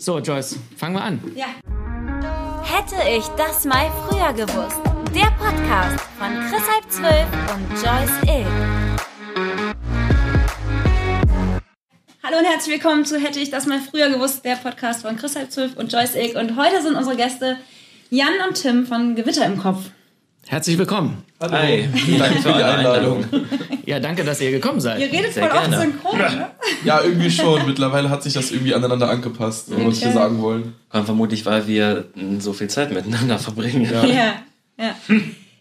So, Joyce, fangen wir an. Ja. Hätte ich das mal früher gewusst. Der Podcast von Chris Halb Zwölf und Joyce Ill. Hallo und herzlich willkommen zu Hätte ich das mal früher gewusst, der Podcast von Chris Halb Zwölf und Joyce Ick. Und heute sind unsere Gäste Jan und Tim von Gewitter im Kopf. Herzlich willkommen. Hallo. Hi, danke für die Einladung. Ja, danke, dass ihr gekommen seid. Ihr redet Sehr voll gerne. synchron, ne? Ja, irgendwie schon. Mittlerweile hat sich das irgendwie aneinander angepasst, was wir sagen wollen. Kommt vermutlich, weil wir so viel Zeit miteinander verbringen. Ja. Ja, ja.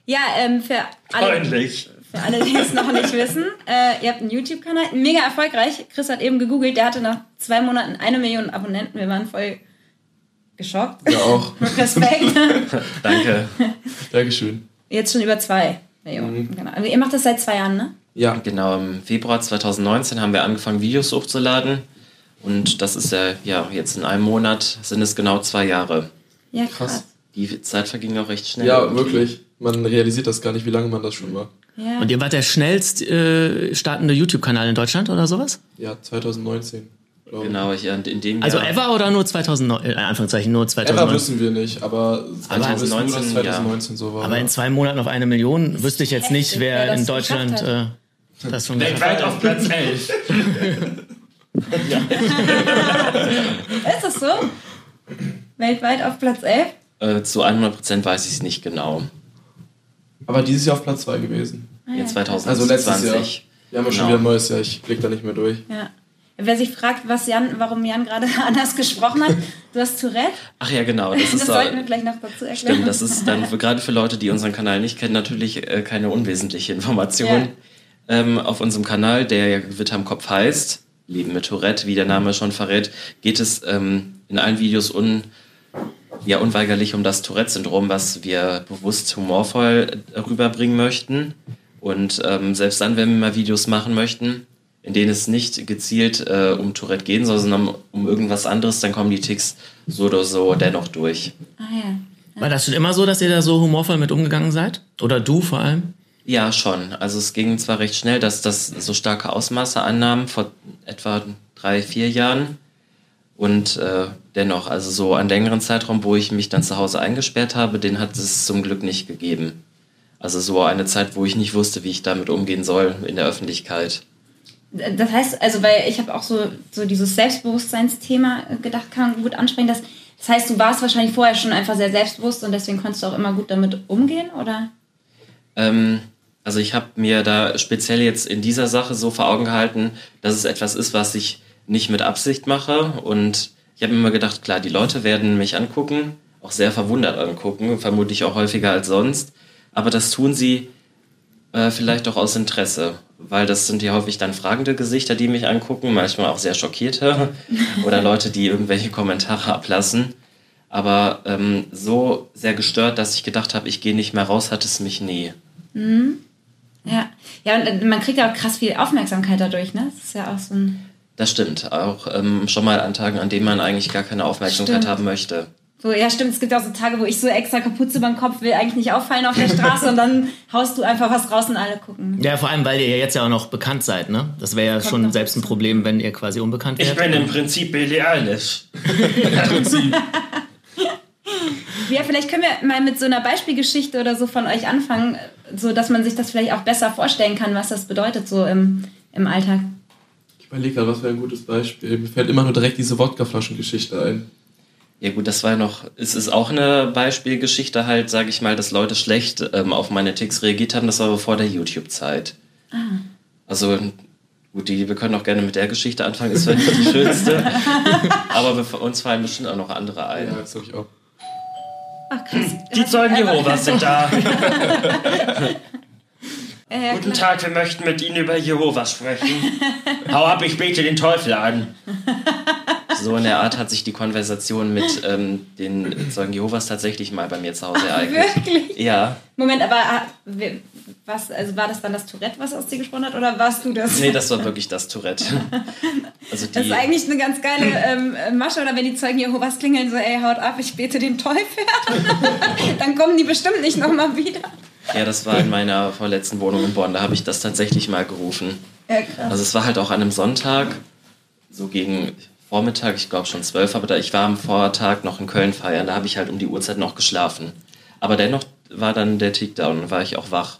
Ja, ähm, für alle, Freundlich. für alle, die es noch nicht wissen, äh, ihr habt einen YouTube-Kanal, mega erfolgreich. Chris hat eben gegoogelt, der hatte nach zwei Monaten eine Million Abonnenten. Wir waren voll geschockt. Ja, auch. Respekt. Danke. Dankeschön. Jetzt schon über zwei Millionen. Genau. Also ihr macht das seit zwei Jahren, ne? Ja, Genau, im Februar 2019 haben wir angefangen, Videos hochzuladen. Und das ist ja, ja jetzt in einem Monat sind es genau zwei Jahre. Ja, krass. Krass. Die Zeit verging auch recht schnell. ja, irgendwie. wirklich. Man realisiert das gar nicht, wie lange man das schon war. Ja. Und ihr wart der schnellst äh, startende YouTube-Kanal in Deutschland oder sowas? Ja, 2019. ich. Genau, ich, und in dem Also Jahr, ever oder nur 2009? Äh, Anführungszeichen nur Ever 2009. wissen wir nicht, aber Aber wir wissen nur, dass 2019, 2019 so war. Aber in zwei Monaten auf eine Million wüsste ich jetzt nicht, wer wer in Deutschland äh, das schon hat. Weltweit auf Platz 11. Ist das so? Weltweit auf Platz 11? äh, zu 100% weiß ich es nicht genau. aber dieses Jahr auf Platz 2 gewesen. In Also 2020. letztes Jahr. Wir haben ja schon Genau. wieder ein neues Jahr. Ich blick da nicht mehr durch. Ja. Wer sich fragt, was Jan, warum Jan gerade anders gesprochen hat, du hast Tourette. Ach ja, genau. Das Das, sollten wir gleich noch dazu erklären. Stimmt, das ist dann für, gerade für Leute, die unseren Kanal nicht kennen, natürlich äh, keine unwesentliche Information. Ähm, auf unserem Kanal, der ja Gewitter im Kopf heißt, Leben mit Tourette, wie der Name schon verrät, geht es ähm, in allen Videos un, ja, unweigerlich um das Tourette-Syndrom, was wir bewusst humorvoll äh, rüberbringen möchten. Und ähm, selbst dann, wenn wir mal Videos machen möchten, in denen es nicht gezielt äh, um Tourette gehen soll, sondern um irgendwas anderes, dann kommen die Ticks so oder so dennoch durch. ah, ja. War das schon immer so, dass ihr da so humorvoll mit umgegangen seid? Oder du vor allem? Ja, schon. Also es ging zwar recht schnell, dass das so starke Ausmaße annahm, vor etwa drei, vier Jahren. Und äh, dennoch, also so einen längeren Zeitraum, wo ich mich dann zu Hause eingesperrt habe, den hat es zum Glück nicht gegeben. Also so eine Zeit, wo ich nicht wusste, wie ich damit umgehen soll in der Öffentlichkeit. Das heißt, also, weil ich habe auch so, so dieses Selbstbewusstseinsthema äh, gedacht, kann gut ansprechen. Das, das heißt, du warst wahrscheinlich vorher schon einfach sehr selbstbewusst und deswegen konntest du auch immer gut damit umgehen, oder? Ähm, also ich habe mir da speziell jetzt in dieser Sache so vor Augen gehalten, dass es etwas ist, was ich nicht mit Absicht mache. Und ich habe mir immer gedacht, klar, die Leute werden mich angucken, auch sehr verwundert angucken, vermutlich auch häufiger als sonst. Aber das tun sie äh, vielleicht auch aus Interesse, weil das sind ja häufig dann fragende Gesichter, die mich angucken, manchmal auch sehr schockierte oder Leute, die irgendwelche Kommentare ablassen. Aber ähm, so sehr gestört, dass ich gedacht habe, ich gehe nicht mehr raus, hat es mich nie. Ja. Ja, und äh, man kriegt ja auch krass viel Aufmerksamkeit dadurch, ne? Das ist ja auch so ein. Das stimmt. Auch ähm, schon mal an Tagen, an denen man eigentlich gar keine Aufmerksamkeit Stimmt. haben möchte. So, ja, stimmt. Es gibt auch so Tage, wo ich so extra Kapuze über den Kopf will, eigentlich nicht auffallen auf der Straße und dann haust du einfach was raus und alle gucken. Ja, vor allem, weil ihr ja jetzt ja auch noch bekannt seid, ne? Das wäre ja Kommt schon selbst ein. Problem, wenn ihr quasi unbekannt wärt. im Prinzip Billie Eilish. Ja, vielleicht können wir mal mit so einer Beispielgeschichte oder so von euch anfangen, so dass man sich das vielleicht auch besser vorstellen kann, was das bedeutet so im, im Alltag. Ich überlege gerade, was wäre ein gutes Beispiel. Mir fällt immer nur direkt diese Wodkaflaschengeschichte ein. Ja gut, das war ja noch, es ist auch eine Beispielgeschichte halt, sage ich mal, dass Leute schlecht ähm, auf meine Ticks reagiert haben. Das war aber vor der YouTube-Zeit. Also gut, die, wir können auch gerne mit der Geschichte anfangen, ist vielleicht nicht die schönste. aber wir, uns fallen bestimmt auch noch andere ein. Ja, das habe ich auch. Ach krass. Die Zeugen Jehovas sind da. Äh, Guten Tag, wir möchten mit Ihnen über Jehovas sprechen. Hau ab, ich bete den Teufel an. So in der Art hat sich die Konversation mit ähm, den Zeugen Jehovas tatsächlich mal bei mir zu Hause ereignet. Wirklich? Ja, Moment, aber ah, was, also war das dann das Tourette, was aus dir gesprochen hat, oder warst du das? nee, das war wirklich das Tourette. Also das die, ist eigentlich eine ganz geile ähm, Masche, oder wenn die Zeugen Jehovas klingeln, so, ey, haut ab, ich bete den Teufel an. dann kommen die bestimmt nicht nochmal wieder. ja, das war in meiner vorletzten Wohnung in Bonn, da habe ich das tatsächlich mal gerufen. Ja, krass. Also es war halt auch an einem Sonntag, so gegen Vormittag, ich glaube schon zwölf, aber da, ich war am Vortag noch in Köln feiern, da habe ich halt um die Uhrzeit noch geschlafen. Aber dennoch war dann der Tick da und war ich auch wach.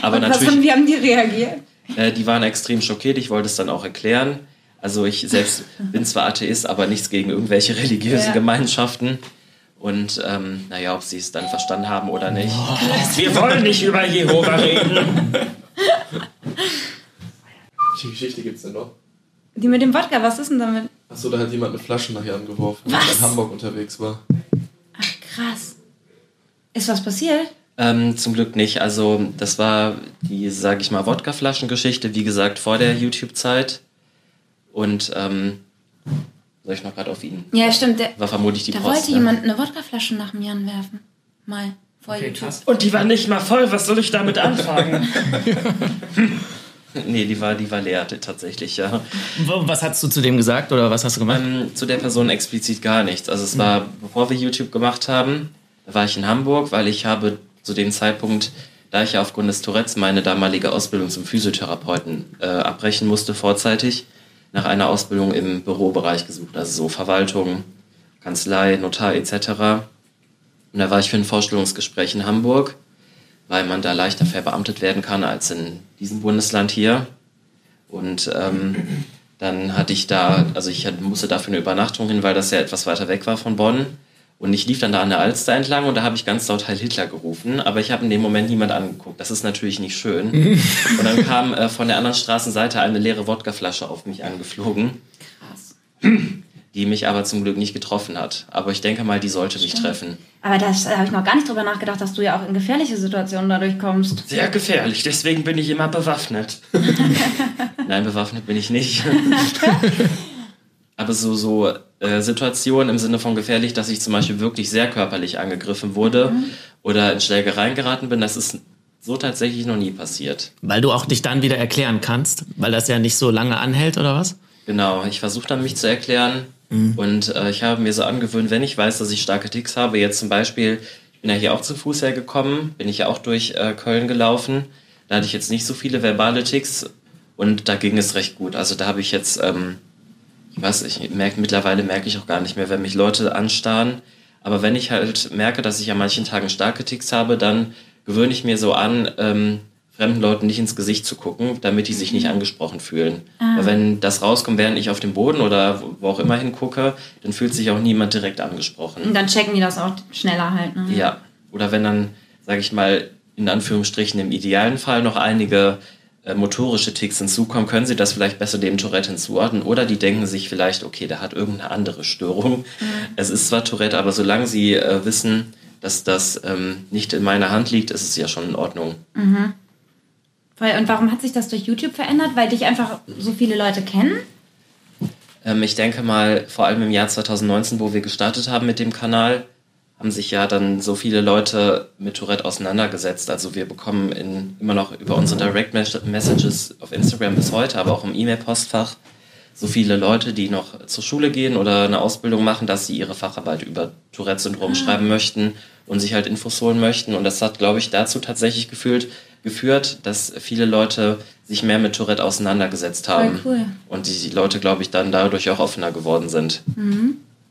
Aber Und was natürlich, haben, wie haben die reagiert? äh, die waren extrem schockiert, ich wollte es dann auch erklären. Also ich selbst bin zwar Atheist, aber nichts gegen irgendwelche religiösen Ja. Gemeinschaften. Und ähm, naja, ob sie es dann verstanden haben oder nicht. Wir wollen nicht über Jehova reden. Welche Geschichte gibt's denn noch? Die mit dem Wodka, was ist denn damit? Achso, da hat jemand eine Flasche nachher angeworfen, Was? als in Hamburg unterwegs war. Ach, krass. Ist was passiert? Ähm, zum Glück nicht. Also das war die, sage ich mal, Wodkaflaschengeschichte, wie gesagt, vor der YouTube-Zeit. Und ähm, soll ich noch gerade auf ihn? Ja, stimmt. Der, War vermutlich die da Post. wollte ne? jemand eine Wodkaflasche nach dem Jan werfen. Mal. Vor YouTube. Und die war nicht mal voll, was soll ich damit anfangen? nee, die war, die war leer tatsächlich, ja. Was hast du zu dem gesagt oder was hast du gemacht? Ähm, zu der Person explizit gar nichts. Also es war, bevor wir YouTube gemacht haben, da war ich in Hamburg, weil ich habe zu dem Zeitpunkt, da ich ja aufgrund des Tourettes meine damalige Ausbildung zum Physiotherapeuten äh, abbrechen musste vorzeitig, nach einer Ausbildung im Bürobereich gesucht, also so Verwaltung, Kanzlei, Notar etc. Und da war ich für ein Vorstellungsgespräch in Hamburg, weil man da leichter verbeamtet werden kann als in diesem Bundesland hier. Und ähm, dann hatte ich da, also ich musste dafür eine Übernachtung hin, weil das ja etwas weiter weg war von Bonn. Und ich lief dann da an der Alster entlang und da habe ich ganz laut Heil Hitler gerufen, aber ich habe in dem Moment niemand angeguckt. Das ist natürlich nicht schön. und dann kam äh, von der anderen Straßenseite eine leere Wodkaflasche auf mich angeflogen, Krass. die mich aber zum Glück nicht getroffen hat. Aber ich denke mal, die sollte mich treffen. Aber da habe ich noch gar nicht drüber nachgedacht, dass du ja auch in gefährliche Situationen dadurch kommst. Sehr gefährlich, deswegen bin ich immer bewaffnet. Nein, bewaffnet bin ich nicht. Aber so, so äh, Situationen im Sinne von gefährlich, dass ich zum Beispiel wirklich sehr körperlich angegriffen wurde oder in Schlägereien geraten bin, das ist so tatsächlich noch nie passiert. Weil du auch dich dann wieder erklären kannst, weil das ja nicht so lange anhält oder was? Genau, ich versuche dann mich zu erklären und äh, ich habe mir so angewöhnt, wenn ich weiß, dass ich starke Ticks habe, jetzt zum Beispiel, ich bin ja hier auch zu Fuß hergekommen, bin ich ja auch durch äh, Köln gelaufen, da hatte ich jetzt nicht so viele verbale Ticks und da ging es recht gut. Also da habe ich jetzt, ähm, ich weiß, ich merke mittlerweile merke ich auch gar nicht mehr, wenn mich Leute anstarren, aber wenn ich halt merke, dass ich an manchen Tagen starke Ticks habe, dann gewöhne ich mir so an, ähm, fremden Leuten nicht ins Gesicht zu gucken, damit die sich nicht angesprochen fühlen. Weil wenn das rauskommt, während ich auf dem Boden oder wo- auch immer hingucke, dann fühlt sich auch niemand direkt angesprochen. Und dann checken die das auch schneller halt. Ne? Ja. Oder wenn dann, sage ich mal, in Anführungsstrichen im idealen Fall noch einige äh, motorische Ticks hinzukommen, können sie das vielleicht besser dem Tourette hinzuordnen. Oder die denken sich vielleicht, okay, der hat irgendeine andere Störung. Es ist zwar Tourette, aber solange sie äh, wissen, dass das ähm, nicht in meiner Hand liegt, ist es ja schon in Ordnung. Voll. Und warum hat sich das durch YouTube verändert? Weil dich einfach so viele Leute kennen? Ähm, ich denke mal, vor allem im Jahr 2019, wo wir gestartet haben mit dem Kanal, haben sich ja dann so viele Leute mit Tourette auseinandergesetzt. Also wir bekommen in, immer noch über unsere Direct Mes- Messages auf Instagram bis heute, aber auch im E-Mail-Postfach so viele Leute, die noch zur Schule gehen oder eine Ausbildung machen, dass sie ihre Facharbeit über Tourette-Syndrom schreiben möchten und sich halt Infos holen möchten. Und das hat, glaube ich, dazu tatsächlich gefühlt, geführt, dass viele Leute sich mehr mit Tourette auseinandergesetzt haben. Voll cool. Und die Leute, glaube ich, dann dadurch auch offener geworden sind.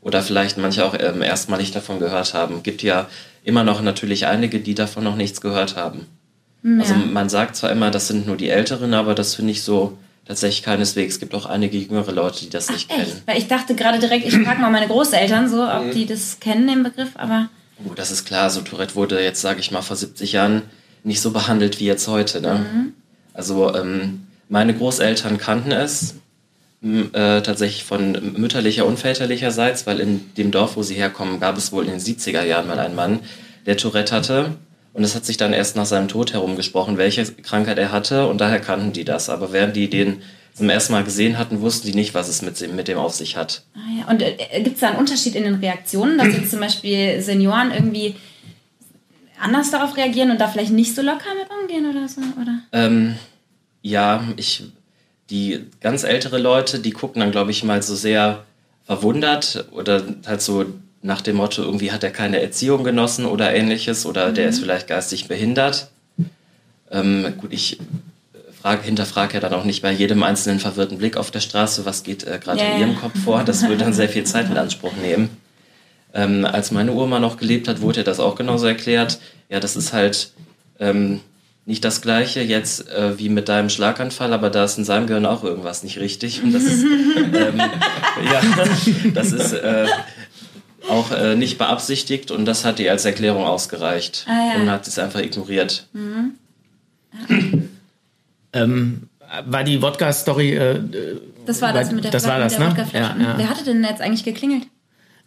Oder vielleicht manche auch ähm, erstmalig davon gehört haben. Gibt ja immer noch natürlich einige, die davon noch nichts gehört haben. Also man sagt zwar immer, das sind nur die Älteren, aber das finde ich so tatsächlich keineswegs. Es gibt auch einige jüngere Leute, die das nicht kennen. Echt? Weil ich dachte gerade direkt, ich frage mal meine Großeltern so, ob die das kennen, den Begriff, aber Oh, das ist klar. So Tourette wurde jetzt, sage ich mal, vor 70 Jahren nicht so behandelt wie jetzt heute. Ne? Also ähm, meine Großeltern kannten es äh, tatsächlich von mütterlicher und väterlicherseits, weil in dem Dorf, wo sie herkommen, gab es wohl in den 70er Jahren mal einen Mann, der Tourette hatte. Und es hat sich dann erst nach seinem Tod herumgesprochen, welche Krankheit er hatte. Und daher kannten die das. Aber während die den zum ersten Mal gesehen hatten, wussten die nicht, was es mit, dem- mit dem auf sich hat. ah ja. Und äh, gibt es da einen Unterschied in den Reaktionen, dass jetzt zum Beispiel Senioren irgendwie anders darauf reagieren und da vielleicht nicht so locker mit umgehen oder so? Oder? Ähm, ja, ich, die ganz ältere Leute, die gucken dann, glaube ich, mal so sehr verwundert oder halt so nach dem Motto, irgendwie hat er keine Erziehung genossen oder ähnliches oder der ist vielleicht geistig behindert. Ähm, gut, ich frag, hinterfrage ja dann auch nicht bei jedem einzelnen verwirrten Blick auf der Straße, was geht äh, gerade Ja, in ihrem Kopf vor. Das würde dann sehr viel Zeit in Anspruch nehmen. Ähm, als meine Oma noch gelebt hat, wurde ihr das auch genauso erklärt. Ja, das ist halt ähm, nicht das Gleiche jetzt äh, wie mit deinem Schlaganfall, aber da ist in seinem Gehirn auch irgendwas nicht richtig. Und das ist, ähm, ja, das ist äh, auch äh, nicht beabsichtigt und das hat ihr als Erklärung ausgereicht. Ah, ja. Und hat es einfach ignoriert. Ähm, war die Wodka-Story, äh, Das war das Weil- mit der, das war mit das, der ne? Wodkaflasche. Ja, ja. Wer hatte denn jetzt eigentlich geklingelt?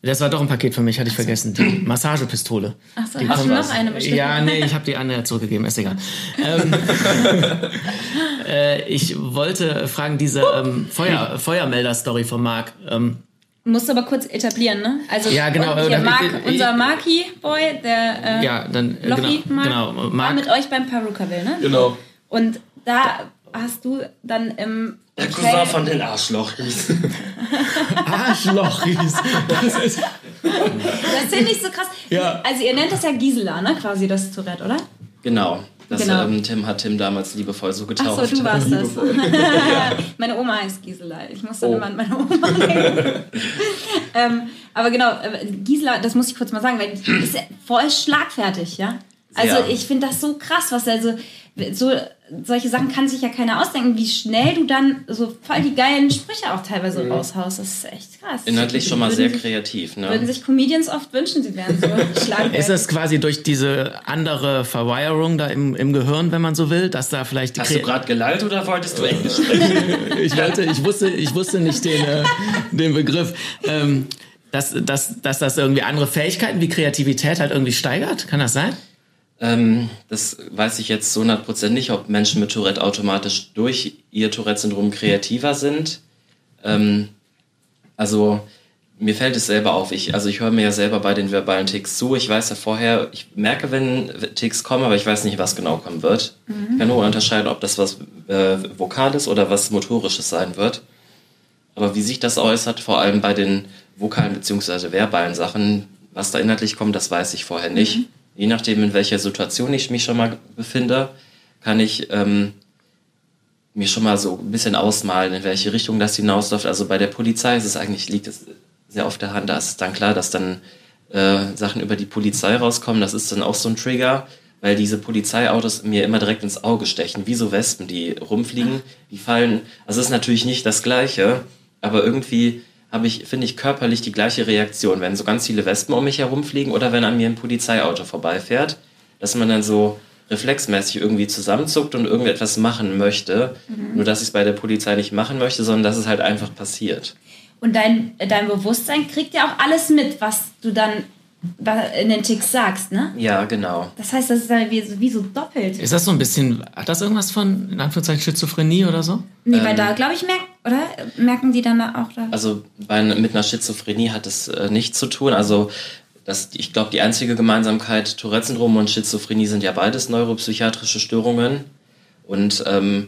Das war doch ein Paket für mich, hatte ich vergessen. Die Massagepistole. Ach so, Die hast du noch eine bestimmt? Ja, nee, ich habe die andere zurückgegeben, ist egal. Ähm, äh, ich wollte fragen, diese ähm, Feuer, Feuermelder-Story von Marc. Ähm, Musst du aber kurz etablieren, ne? Also Ja, genau, und hier Mark, ich- unser Marki-Boy, der äh, ja, dann äh, Lochi genau, Mark, genau, war Marc, mit euch beim Perukaville, ne? Genau. Und da hast du dann im Der Cousin von den Arschlochis. Arschlochis. Das ist, Das finde ich so krass. Ja. Also ihr nennt das ja Gisela, ne? Quasi das Tourette, oder? Genau. Das Genau. Ähm, Tim hat Tim damals liebevoll so Ach getauft. so, du warst das. meine Oma heißt Gisela. Ich muss dann Oh. immer an meine Oma denken. ähm, aber genau, äh, Gisela, das muss ich kurz mal sagen, weil die ist ja voll schlagfertig, ja? Also Sehr. ich finde das so krass, was also so solche Sachen kann sich ja keiner ausdenken, wie schnell du dann so voll die geilen Sprüche auch teilweise raushaust. Das ist echt krass. Inhaltlich schon mal Würden sehr sich- kreativ. Würden Ne? sich Comedians oft wünschen, sie wären so ist es quasi durch diese andere Verwirrung da im, im Gehirn, wenn man so will, dass da vielleicht die Hast du Kre- gerade gelallt oder wolltest du Englisch sprechen? ich wollte, ich wusste, ich wusste nicht den, äh, den Begriff. Ähm, dass, dass, dass das irgendwie andere Fähigkeiten wie Kreativität halt irgendwie steigert? Kann das sein? Ähm, das weiß ich jetzt zu 100% nicht, ob Menschen mit Tourette automatisch durch ihr Tourette-Syndrom kreativer sind. Ähm, also mir fällt es selber auf. Ich, also ich höre mir ja selber bei den verbalen Ticks zu. Ich weiß ja vorher, ich merke, wenn Ticks kommen, aber ich weiß nicht, was genau kommen wird. Ich kann nur unterscheiden, ob das was äh, Vokales oder was Motorisches sein wird. Aber wie sich das äußert, vor allem bei den vokalen bzw. verbalen Sachen, was da inhaltlich kommt, das weiß ich vorher nicht. Je nachdem, in welcher Situation ich mich schon mal befinde, kann ich ähm, mir schon mal so ein bisschen ausmalen, in welche Richtung das hinausläuft. Also bei der Polizei ist es eigentlich, liegt es sehr auf der Hand. Da ist es dann klar, dass dann äh, Sachen über die Polizei rauskommen. Das ist dann auch so ein Trigger, weil diese Polizeiautos mir immer direkt ins Auge stechen, wie so Wespen, die rumfliegen. Die fallen, also es ist natürlich nicht das Gleiche, aber irgendwie habe ich, finde ich, körperlich die gleiche Reaktion, wenn so ganz viele Wespen um mich herumfliegen oder wenn an mir ein Polizeiauto vorbeifährt, dass man dann so reflexmäßig irgendwie zusammenzuckt und irgendetwas machen möchte. Nur, dass ich es bei der Polizei nicht machen möchte, sondern dass es halt einfach passiert. Und dein, dein Bewusstsein kriegt ja auch alles mit, was du dann da in den Ticks sagst, ne? Ja, genau. Das heißt, das ist ja wie, so- wie so doppelt. Ist das so ein bisschen, hat das irgendwas von, in Anführungszeichen, Schizophrenie oder so? Nee, weil da, glaube ich, merken, oder? Merken die dann da auch da? Also bei, mit einer Schizophrenie hat es äh, nichts zu tun. Also das, ich glaube, die einzige Gemeinsamkeit, Tourette-Syndrom und Schizophrenie sind ja beides neuropsychiatrische Störungen. Und ähm,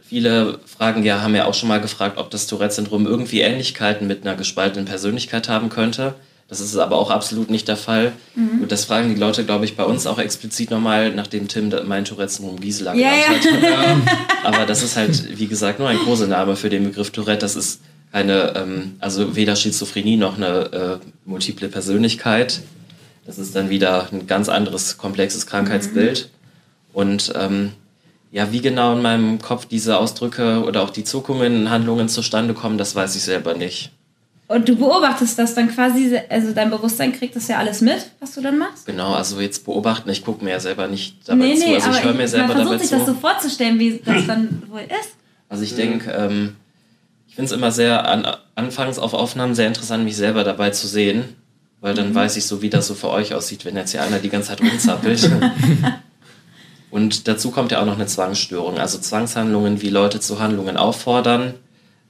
viele fragen ja, haben ja auch schon mal gefragt, ob das Tourette-Syndrom irgendwie Ähnlichkeiten mit einer gespaltenen Persönlichkeit haben könnte. Das ist aber auch absolut nicht der Fall. Und das fragen die Leute, glaube ich, bei uns auch explizit nochmal, nachdem Tim mein Tourette-Syndrom Gisela Ja, genannt ja. hat. Aber das ist halt, wie gesagt, nur ein Kosename für den Begriff Tourette. Das ist keine, ähm, also weder Schizophrenie noch eine äh, multiple Persönlichkeit. Das ist dann wieder ein ganz anderes, komplexes Krankheitsbild. Und ähm, ja, wie genau in meinem Kopf diese Ausdrücke oder auch die Zuckungen, Handlungen zustande kommen, das weiß ich selber nicht. Und du beobachtest das dann quasi, also dein Bewusstsein kriegt das ja alles mit, was du dann machst? Genau, also jetzt beobachten, ich gucke mir ja selber nicht dabei zu. Also ich höre mir selber man versucht dabei sich zu. das so vorzustellen, wie das dann wohl ist. Also ich denke, ähm, ich finde es immer sehr an, anfangs auf Aufnahmen sehr interessant, mich selber dabei zu sehen, weil dann weiß ich so, wie das so für euch aussieht, wenn jetzt hier einer die ganze Zeit rumzappelt. Und dazu kommt ja auch noch eine Zwangsstörung, also Zwangshandlungen, wie Leute zu Handlungen auffordern,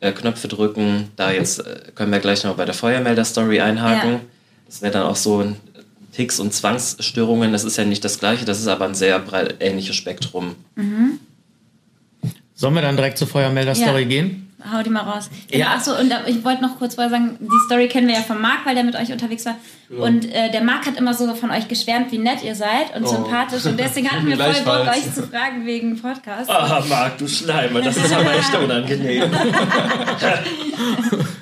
äh, Knöpfe drücken. Da jetzt äh, können wir gleich noch bei der Feuermelder-Story einhaken. Ja. Das wäre dann auch so ein Ticks und Zwangsstörungen. Das ist ja nicht das Gleiche, das ist aber ein sehr breit ähnliches Spektrum. Sollen wir dann direkt zur Feuermelder-Story Ja. gehen? Hau die mal raus. Genau, Ja. Achso, und ich wollte noch kurz vorher sagen, die Story kennen wir ja von Marc, weil der mit euch unterwegs war. Und äh, der Marc hat immer so von euch geschwärmt, wie nett ihr seid und Oh. sympathisch. Und deswegen hatten wir voll Bock, euch zu fragen wegen Podcast. Ah, Marc, du Schleimer, das ist aber echt unangenehm.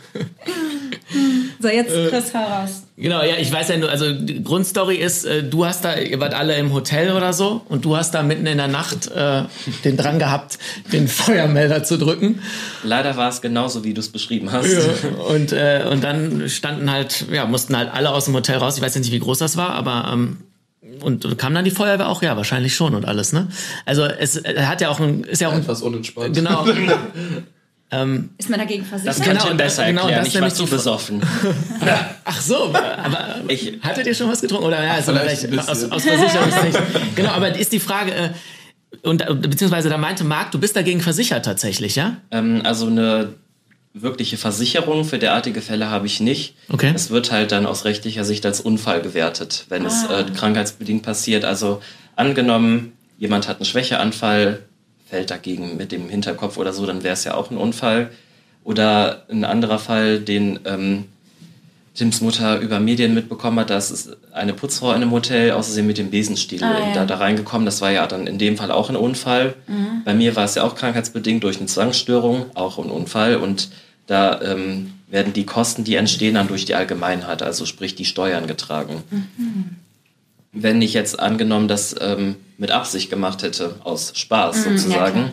So, jetzt Äh. Chris, hau raus. Genau, ja, ich weiß ja nur, also die Grundstory ist, äh, du hast da, ihr wart alle im Hotel oder so und du hast da mitten in der Nacht äh, den Drang gehabt, den Feuermelder zu drücken. Leider war es genauso, wie du es beschrieben hast. Und, äh, und dann standen halt, ja, mussten halt alle aus dem Hotel raus. Ich weiß jetzt nicht, wie groß das war, aber ähm, und kam dann die Feuerwehr auch? Ja, wahrscheinlich schon und alles, ne? Also es äh, hat ja auch ein, ist ja auch ein, Etwas unentspannt. genau. Ist man dagegen versichert? Das Genau, das- besser genau, erklären. das ist ich war zu besoffen. Ach so, aber Ich- hattet ihr schon was getrunken oder ja, also Vielleicht vielleicht, aus, aus Versicherungssicht. genau, aber ist die Frage äh, und äh, beziehungsweise da meinte Marc, du bist dagegen versichert tatsächlich, ja? Ähm, also eine wirkliche Versicherung für derartige Fälle habe ich nicht. Okay. Es wird halt dann aus rechtlicher Sicht als Unfall gewertet, wenn es äh, krankheitsbedingt passiert. Also angenommen, jemand hat einen Schwächeanfall, fällt dagegen mit dem Hinterkopf oder so, dann wäre es ja auch ein Unfall. Oder ein anderer Fall, den ähm, Tims Mutter über Medien mitbekommen hat, dass es eine Putzfrau in einem Hotel außerdem mit dem Besenstiel Ah, ja. da, da reingekommen. Das war ja dann in dem Fall auch ein Unfall. Bei mir war es ja auch krankheitsbedingt durch eine Zwangsstörung, auch ein Unfall. Und da ähm, werden die Kosten, die entstehen, dann durch die Allgemeinheit, also sprich die Steuern getragen. Wenn ich jetzt angenommen das ähm, mit Absicht gemacht hätte, aus Spaß sozusagen,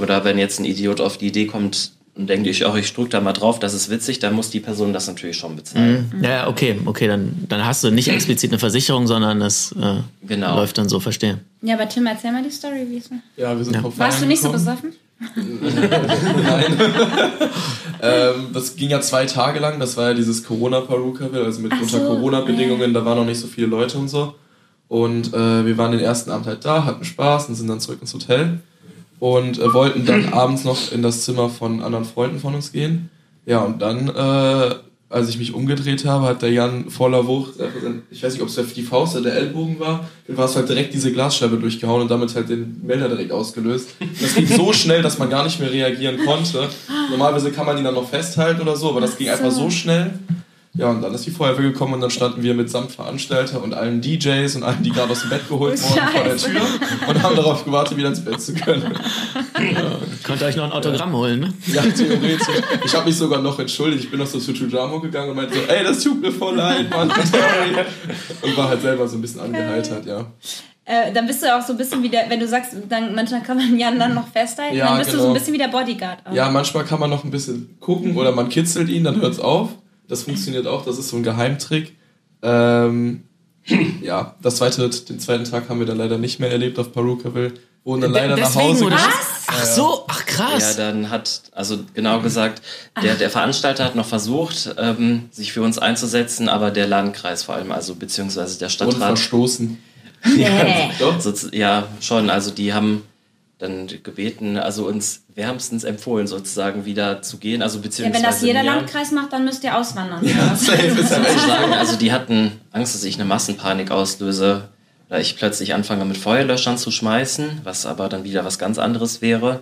oder wenn jetzt ein Idiot auf die Idee kommt und denkt, ich, oh, ich drück da mal drauf, das ist witzig, dann muss die Person das natürlich schon bezahlen. Ja, ja, okay, okay, dann, dann hast du nicht explizit eine Versicherung, sondern es äh, Genau. läuft dann so, verstehe. Ja, aber Tim, erzähl mal die Story, wie es war. Ja, wir sind vom Warst du nicht so besoffen? Nein. ähm, das ging ja zwei Tage lang. Das war ja dieses Corona-Perukaville, also mit Ach unter so, Corona-Bedingungen. Da waren noch nicht so viele Leute und so. Und äh, wir waren den ersten Abend halt da, hatten Spaß und sind dann zurück ins Hotel. Und äh, wollten dann abends noch in das Zimmer von anderen Freunden von uns gehen. Ja, und dann, äh, als ich mich umgedreht habe, hat der Jan voller Wucht, ich weiß nicht, ob es die Faust oder der Ellbogen war, dann war es halt direkt diese Glasscheibe durchgehauen und damit halt den Melder direkt ausgelöst. Das ging so schnell, dass man gar nicht mehr reagieren konnte. Normalerweise kann man ihn dann noch festhalten oder so, aber das ging einfach so schnell. Ja, und dann ist die Feuerwehr gekommen und dann standen wir mitsamt Veranstalter und allen DJs und allen, die gerade aus dem Bett geholt Oh, wurden, vor der. Tür und haben darauf gewartet, wieder ins Bett zu können. Könnt ihr euch noch ein Autogramm holen, ne? Ja, theoretisch. Ich habe mich sogar noch entschuldigt. Ich bin noch so zu Tujamo gegangen und meinte so, ey, das tut mir voll leid, Mann. Sorry. Und war halt selber so ein bisschen angeheitert, ja. Äh, dann bist du auch so ein bisschen wie der, wenn du sagst, dann manchmal kann man Jan dann noch festhalten, Ja, dann bist du so genau. ein bisschen wie der Bodyguard. Auch. Ja, manchmal kann man noch ein bisschen gucken oder man kitzelt ihn, dann hört's auf. Das funktioniert auch, das ist so ein Geheimtrick. Ähm, ja, das zweite, den zweiten Tag haben wir dann leider nicht mehr erlebt auf Perukaville. Wurden dann leider nach Deswegen, Hause oder? geschickt. Ach so, ach Ja, krass. dann hat, also genau gesagt, der, der Veranstalter hat noch versucht, ähm, sich für uns einzusetzen, aber der Landkreis vor allem, also beziehungsweise der Wurden Stadtrat, verstoßen. Nee. Doch? so, ja schon, also die haben dann gebeten, also uns wärmstens empfohlen sozusagen wieder zu gehen, also Ja, beziehungsweise wenn das jeder. Landkreis macht, dann müsst ihr auswandern. Safe ist ja echt. sagen, also die hatten Angst, dass ich eine Massenpanik auslöse, da ich plötzlich anfange mit Feuerlöschern zu schmeißen, was aber dann wieder was ganz anderes wäre.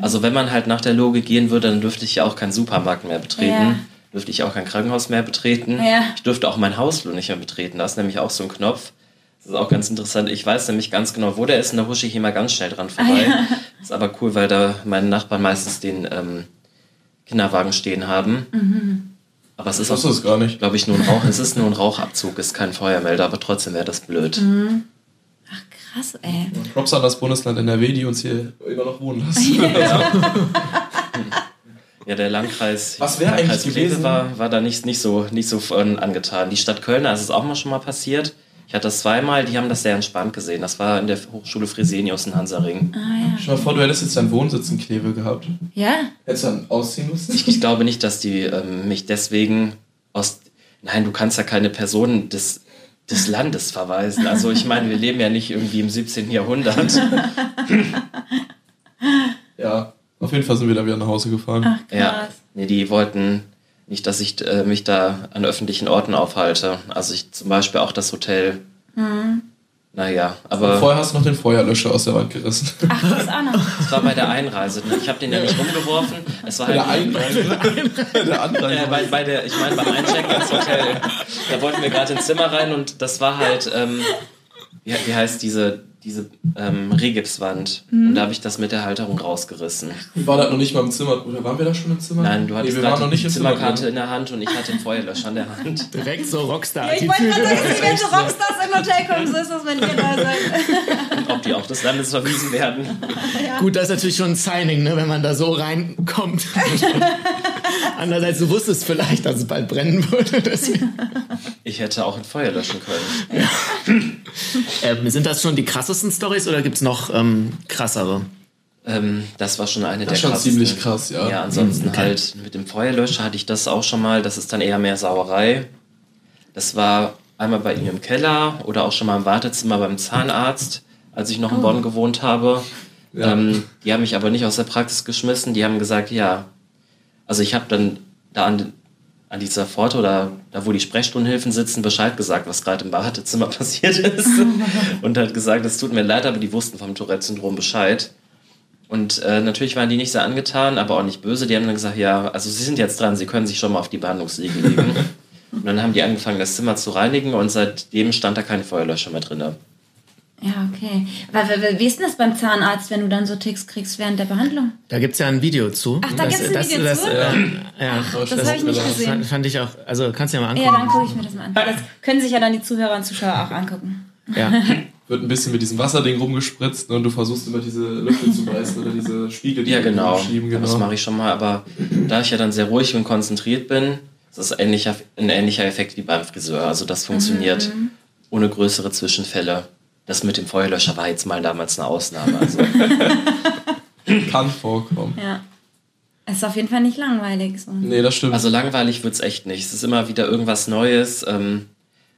Also wenn man halt nach der Logik gehen würde, dann dürfte ich ja auch keinen Supermarkt mehr betreten, Ja. dürfte ich auch kein Krankenhaus mehr betreten, Ja. ich dürfte auch mein Hausflur nicht mehr betreten, da ist nämlich auch so ein Knopf. Das ist auch ganz interessant. Ich weiß nämlich ganz genau, wo der ist und da husche ich immer ganz schnell dran vorbei. Das ist aber cool, weil da meine Nachbarn meistens den ähm, Kinderwagen stehen haben. Aber es ist auch gar nicht. glaube ich, nur ein Rauch. Es ist nur ein Rauchabzug, ist kein Feuermelder, aber trotzdem wäre das blöd. Krass, ey. Props an das Bundesland NRW, die uns hier immer noch wohnen lassen. Ja, der Landkreis, Was wäre eigentlich Landkreis Kleve gewesen? war, war da nicht, nicht, so, nicht so von angetan. Die Stadt Köln, da ist es auch mal schon mal passiert. Ich hatte das zweimal, die haben das sehr entspannt gesehen. Das war in der Hochschule Fresenius in Hansaring. Stell dir mal vor, du hättest jetzt deinen Wohnsitz in Kleve gehabt. Ja? Hättest du dann ausziehen müssen? Ich, ich glaube nicht, dass die ähm, mich deswegen aus. Nein, du kannst ja keine Person des, des Landes verweisen. Also ich meine, wir leben ja nicht irgendwie im 17. Jahrhundert. Ja, auf jeden Fall sind wir da wieder nach Hause gefahren. Ach, krass. Ja, nee, die wollten nicht, dass ich äh, mich da an öffentlichen Orten aufhalte. Also ich zum Beispiel auch das Hotel. Mhm. Naja, Aber aber vorher hast du noch den Feuerlöscher aus der Wand gerissen. Ach, das auch noch. das war bei der Einreise. Ich habe den ja nicht rumgeworfen. Es war Bei der halt Einreise. Bei der Anreise. äh, bei, bei der, ich meine beim Einchecken ins Hotel. Da wollten wir gerade ins Zimmer rein und das war halt, ähm, wie, wie heißt diese, diese ähm, Regipswand. Und da habe ich das mit der Halterung rausgerissen. War das noch nicht mal im Zimmer? Oder waren wir da schon im Zimmer? Nein, du hattest nee, wir waren gerade noch die nicht im Zimmer. Zimmerkarte in der Hand und ich hatte den Feuerlöscher in der Hand. Direkt so rockstar Ich wollte gerade sagen, wenn so Rockstars im Hotel kommen, so ist das, wenn ihr da seid. Ob die auch des Landes verwiesen werden. Gut, das ist natürlich schon ein Signing, ne, wenn man da so reinkommt. Andererseits, du wusstest vielleicht, dass es bald brennen würde. Deswegen. Ich hätte auch ein Feuer löschen können. Ähm, sind das schon die krassesten Stories oder gibt es noch ähm, krassere? Ähm, das war schon eine Das ist der schon krassesten. ziemlich krass, ja. Ja, ansonsten Okay. halt mit dem Feuerlöscher hatte ich das auch schon mal. Das ist dann eher mehr Sauerei. Das war einmal bei ihm im Keller oder auch schon mal im Wartezimmer beim Zahnarzt, als ich noch in Bonn gewohnt habe. Ja. Ähm, die haben mich aber nicht aus der Praxis geschmissen. Die haben gesagt, ja, also ich habe dann da an, an dieser Pforte oder da, wo die Sprechstundenhilfen sitzen, Bescheid gesagt, was gerade im Wartezimmer passiert ist. Und hat gesagt, es tut mir leid, aber die wussten vom Tourette-Syndrom Bescheid. Und äh, natürlich waren die nicht sehr angetan, aber auch nicht böse. Die haben dann gesagt, ja, also sie sind jetzt dran, sie können sich schon mal auf die Behandlungsliege legen. und dann haben die angefangen, das Zimmer zu reinigen und seitdem stand da kein Feuerlöscher mehr drin. Ja, okay. Aber wie- wie ist denn das beim Zahnarzt, wenn du dann so Ticks kriegst während der Behandlung? Da gibt es ja ein Video zu. Ach, da gibt's ein Video das, zu? äh, ja, Das habe ich nicht das gesehen. fand, fand ich auch, also kannst du dir mal Ja, angucken. dann gucke ich mir das mal an. Das können sich ja dann die Zuhörer und Zuschauer auch angucken. Ja. Wird ein bisschen mit diesem Wasserding rumgespritzt ne, und du versuchst immer diese Löffel zu beißen oder diese Spiegel, die Ja, du genau. schieben. Das genau. mache ich schon mal, aber da ich ja dann sehr ruhig und konzentriert bin, ist das ähnlicher, ein ähnlicher Effekt wie beim Friseur. Also das funktioniert ohne größere Zwischenfälle. Das mit dem Feuerlöscher war jetzt mal damals eine Ausnahme. Also, Kann vorkommen. Ja. Es ist auf jeden Fall nicht langweilig. So. Nee, das stimmt. also langweilig wird's echt nicht. Es ist immer wieder irgendwas Neues. Ähm,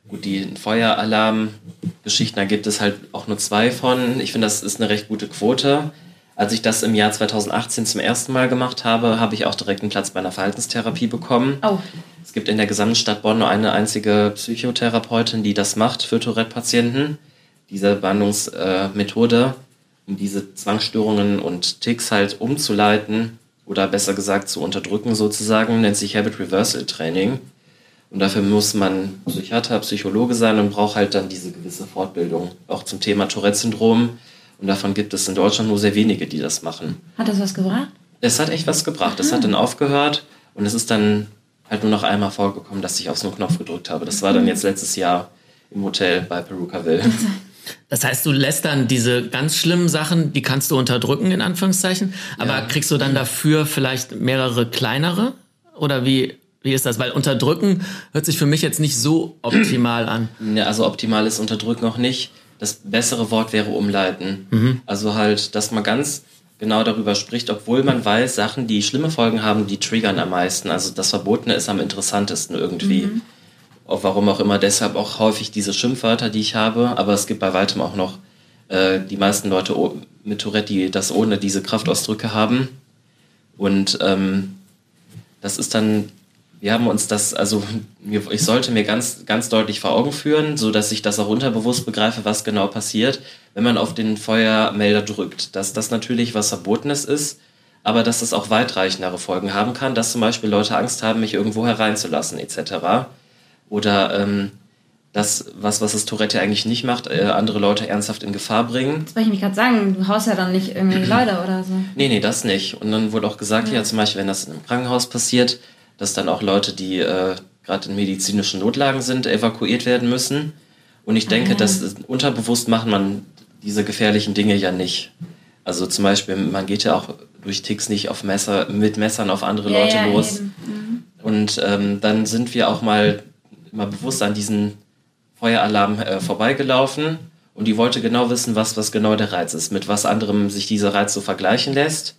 gut, die Feueralarm-Geschichten, da gibt es halt auch nur zwei von. Ich finde, das ist eine recht gute Quote. Als ich das im Jahr 2018 zum ersten Mal gemacht habe, habe ich auch direkt einen Platz bei einer Verhaltenstherapie bekommen. Oh, Es gibt in der gesamten Stadt Bonn nur eine einzige Psychotherapeutin, die das macht für Tourette-Patienten. Diese Behandlungsmethode, Methode, um diese Zwangsstörungen und Ticks halt umzuleiten oder besser gesagt zu unterdrücken sozusagen, nennt sich Habit Reversal Training. Und dafür muss man Psychiater, Psychologe sein und braucht halt dann diese gewisse Fortbildung. Auch zum Thema Tourette-Syndrom. Und davon gibt es in Deutschland nur sehr wenige, die das machen. hat das was gebracht? Es hat echt was gebracht. Es hat dann aufgehört und es ist dann halt nur noch einmal vorgekommen, dass ich auf so einen Knopf gedrückt habe. Das war dann jetzt letztes Jahr im Hotel bei Perukaville. Das heißt, du lässt dann diese ganz schlimmen Sachen, die kannst du unterdrücken, in Anführungszeichen. Aber Ja. kriegst du dann dafür vielleicht mehrere kleinere? Oder wie, wie ist das? Weil unterdrücken hört sich für mich jetzt nicht so optimal an. Ja, also optimal ist unterdrücken auch nicht. Das bessere Wort wäre umleiten. Also halt, dass man ganz genau darüber spricht, obwohl man weiß, Sachen, die schlimme Folgen haben, die triggern am meisten. Also das Verbotene ist am interessantesten irgendwie. Auch warum auch immer, deshalb auch häufig diese Schimpfwörter, die ich habe. Aber es gibt bei weitem auch noch äh, die meisten Leute mit Tourette, die das ohne diese Kraftausdrücke haben. Und ähm, das ist dann, wir haben uns das, also ich sollte mir ganz, ganz deutlich vor Augen führen, so dass ich das auch unterbewusst begreife, was genau passiert, wenn man auf den Feuermelder drückt. Dass das natürlich was Verbotenes ist, aber dass das auch weitreichendere Folgen haben kann, dass zum Beispiel Leute Angst haben, mich irgendwo hereinzulassen, etc. Oder ähm, das, was, was das Tourette eigentlich nicht macht, äh, andere Leute ernsthaft in Gefahr bringen. Das wollte ich mich gerade sagen. Du haust ja dann nicht irgendwie Leute oder so. Nee, nee, das nicht. Und dann wurde auch gesagt, ja, zum Beispiel, wenn das in einem Krankenhaus passiert, dass dann auch Leute, die äh, gerade in medizinischen Notlagen sind, evakuiert werden müssen. Und ich denke, Ah. dass unterbewusst macht man diese gefährlichen Dinge ja nicht. Also zum Beispiel, man geht ja auch durch Ticks nicht auf Messer, mit Messern auf andere Ja, Leute ja, los. eben. Und ähm, dann sind wir auch mal, mal bewusst an diesen Feueralarm äh, vorbeigelaufen. Und die wollte genau wissen, was, was genau der Reiz ist, mit was anderem sich dieser Reiz so vergleichen lässt.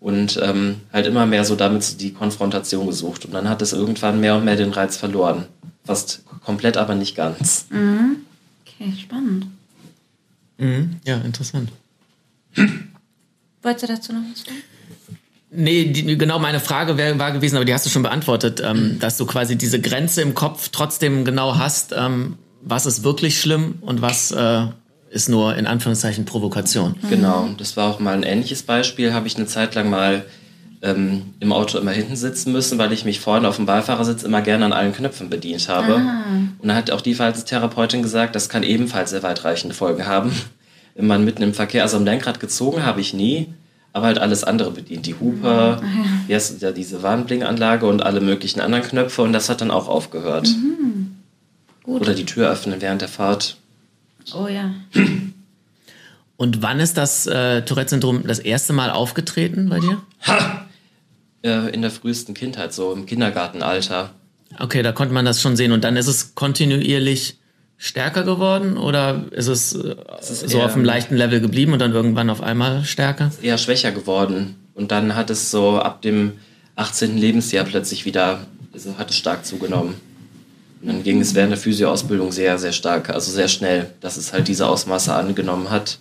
Und ähm, halt immer mehr so damit die Konfrontation gesucht. Und dann hat es irgendwann mehr und mehr den Reiz verloren. Fast komplett, aber nicht ganz. Okay, spannend. Mhm. Ja, interessant. Wolltest du dazu noch was sagen? Nee, die, genau meine Frage wär, war gewesen, aber die hast du schon beantwortet, ähm, dass du quasi diese Grenze im Kopf trotzdem genau hast, ähm, was ist wirklich schlimm und was, äh, ist nur in Anführungszeichen Provokation. Genau, das war auch mal ein ähnliches Beispiel. Habe ich eine Zeit lang mal ähm, im Auto immer hinten sitzen müssen, weil ich mich vorne auf dem Beifahrersitz immer gerne an allen Knöpfen bedient habe. Und dann hat auch die Verhaltenstherapeutin gesagt, das kann ebenfalls sehr weitreichende Folgen haben. Wenn man mitten im Verkehr, also am Lenkrad gezogen habe ich nie, aber halt alles andere bedient. Die Hupe, wie heißt ja, diese Warnblinkanlage und alle möglichen anderen Knöpfe und das hat dann auch aufgehört. Gut. Oder die Tür öffnen während der Fahrt. Oh ja. Und wann ist das äh, Tourette-Syndrom das erste Mal aufgetreten bei dir? Äh, in der frühesten Kindheit, so im Kindergartenalter. Okay, da konnte man das schon sehen. Und dann ist es kontinuierlich stärker geworden oder ist es, äh, ist so auf einem leichten Level geblieben und dann irgendwann auf einmal stärker? eher schwächer geworden. Und dann hat es so ab dem 18. Lebensjahr plötzlich wieder, also hat es stark zugenommen. Und dann ging es während der Physioausbildung sehr, sehr stark, also sehr schnell, dass es halt diese Ausmaße angenommen hat.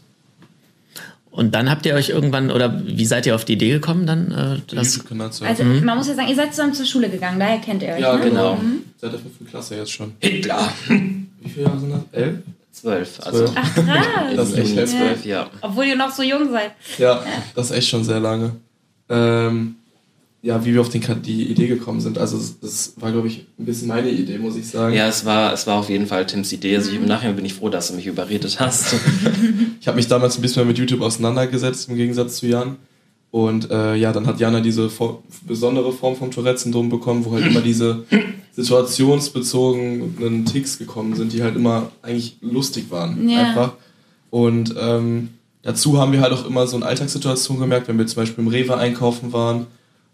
Und dann habt ihr euch irgendwann, oder wie seid ihr auf die Idee gekommen dann? Äh, das, Also haben. man muss ja sagen, ihr seid zusammen zur Schule gegangen, daher kennt ihr euch. Ja, ne? genau. Genau. Seit der fünften Klasse jetzt schon. Hitler! Wie viele Jahre sind das? Elf? Zwölf, also. Ach krass. Das ist echt heftig. zwölf, ja. Obwohl ihr noch so jung seid. Ja, das ist echt schon sehr lange. Ähm, ja, wie wir auf den, die Idee gekommen sind. Also das, war, glaube ich, ein bisschen meine Idee, muss ich sagen. Ja, es war, es war auf jeden Fall Tims Idee. Also ich, im Nachhinein bin ich froh, dass du mich überredet hast. Ich habe mich damals ein bisschen mehr mit YouTube auseinandergesetzt, im Gegensatz zu Jan. Und äh, ja, dann hat Jana diese besondere Form vom Tourette-Syndrom bekommen, wo halt immer diese situationsbezogenen Ticks gekommen sind, die halt immer eigentlich lustig waren. Ja. Einfach. Und ähm, dazu haben wir halt auch immer so in Alltagssituationen gemerkt, wenn wir zum Beispiel im Rewe einkaufen waren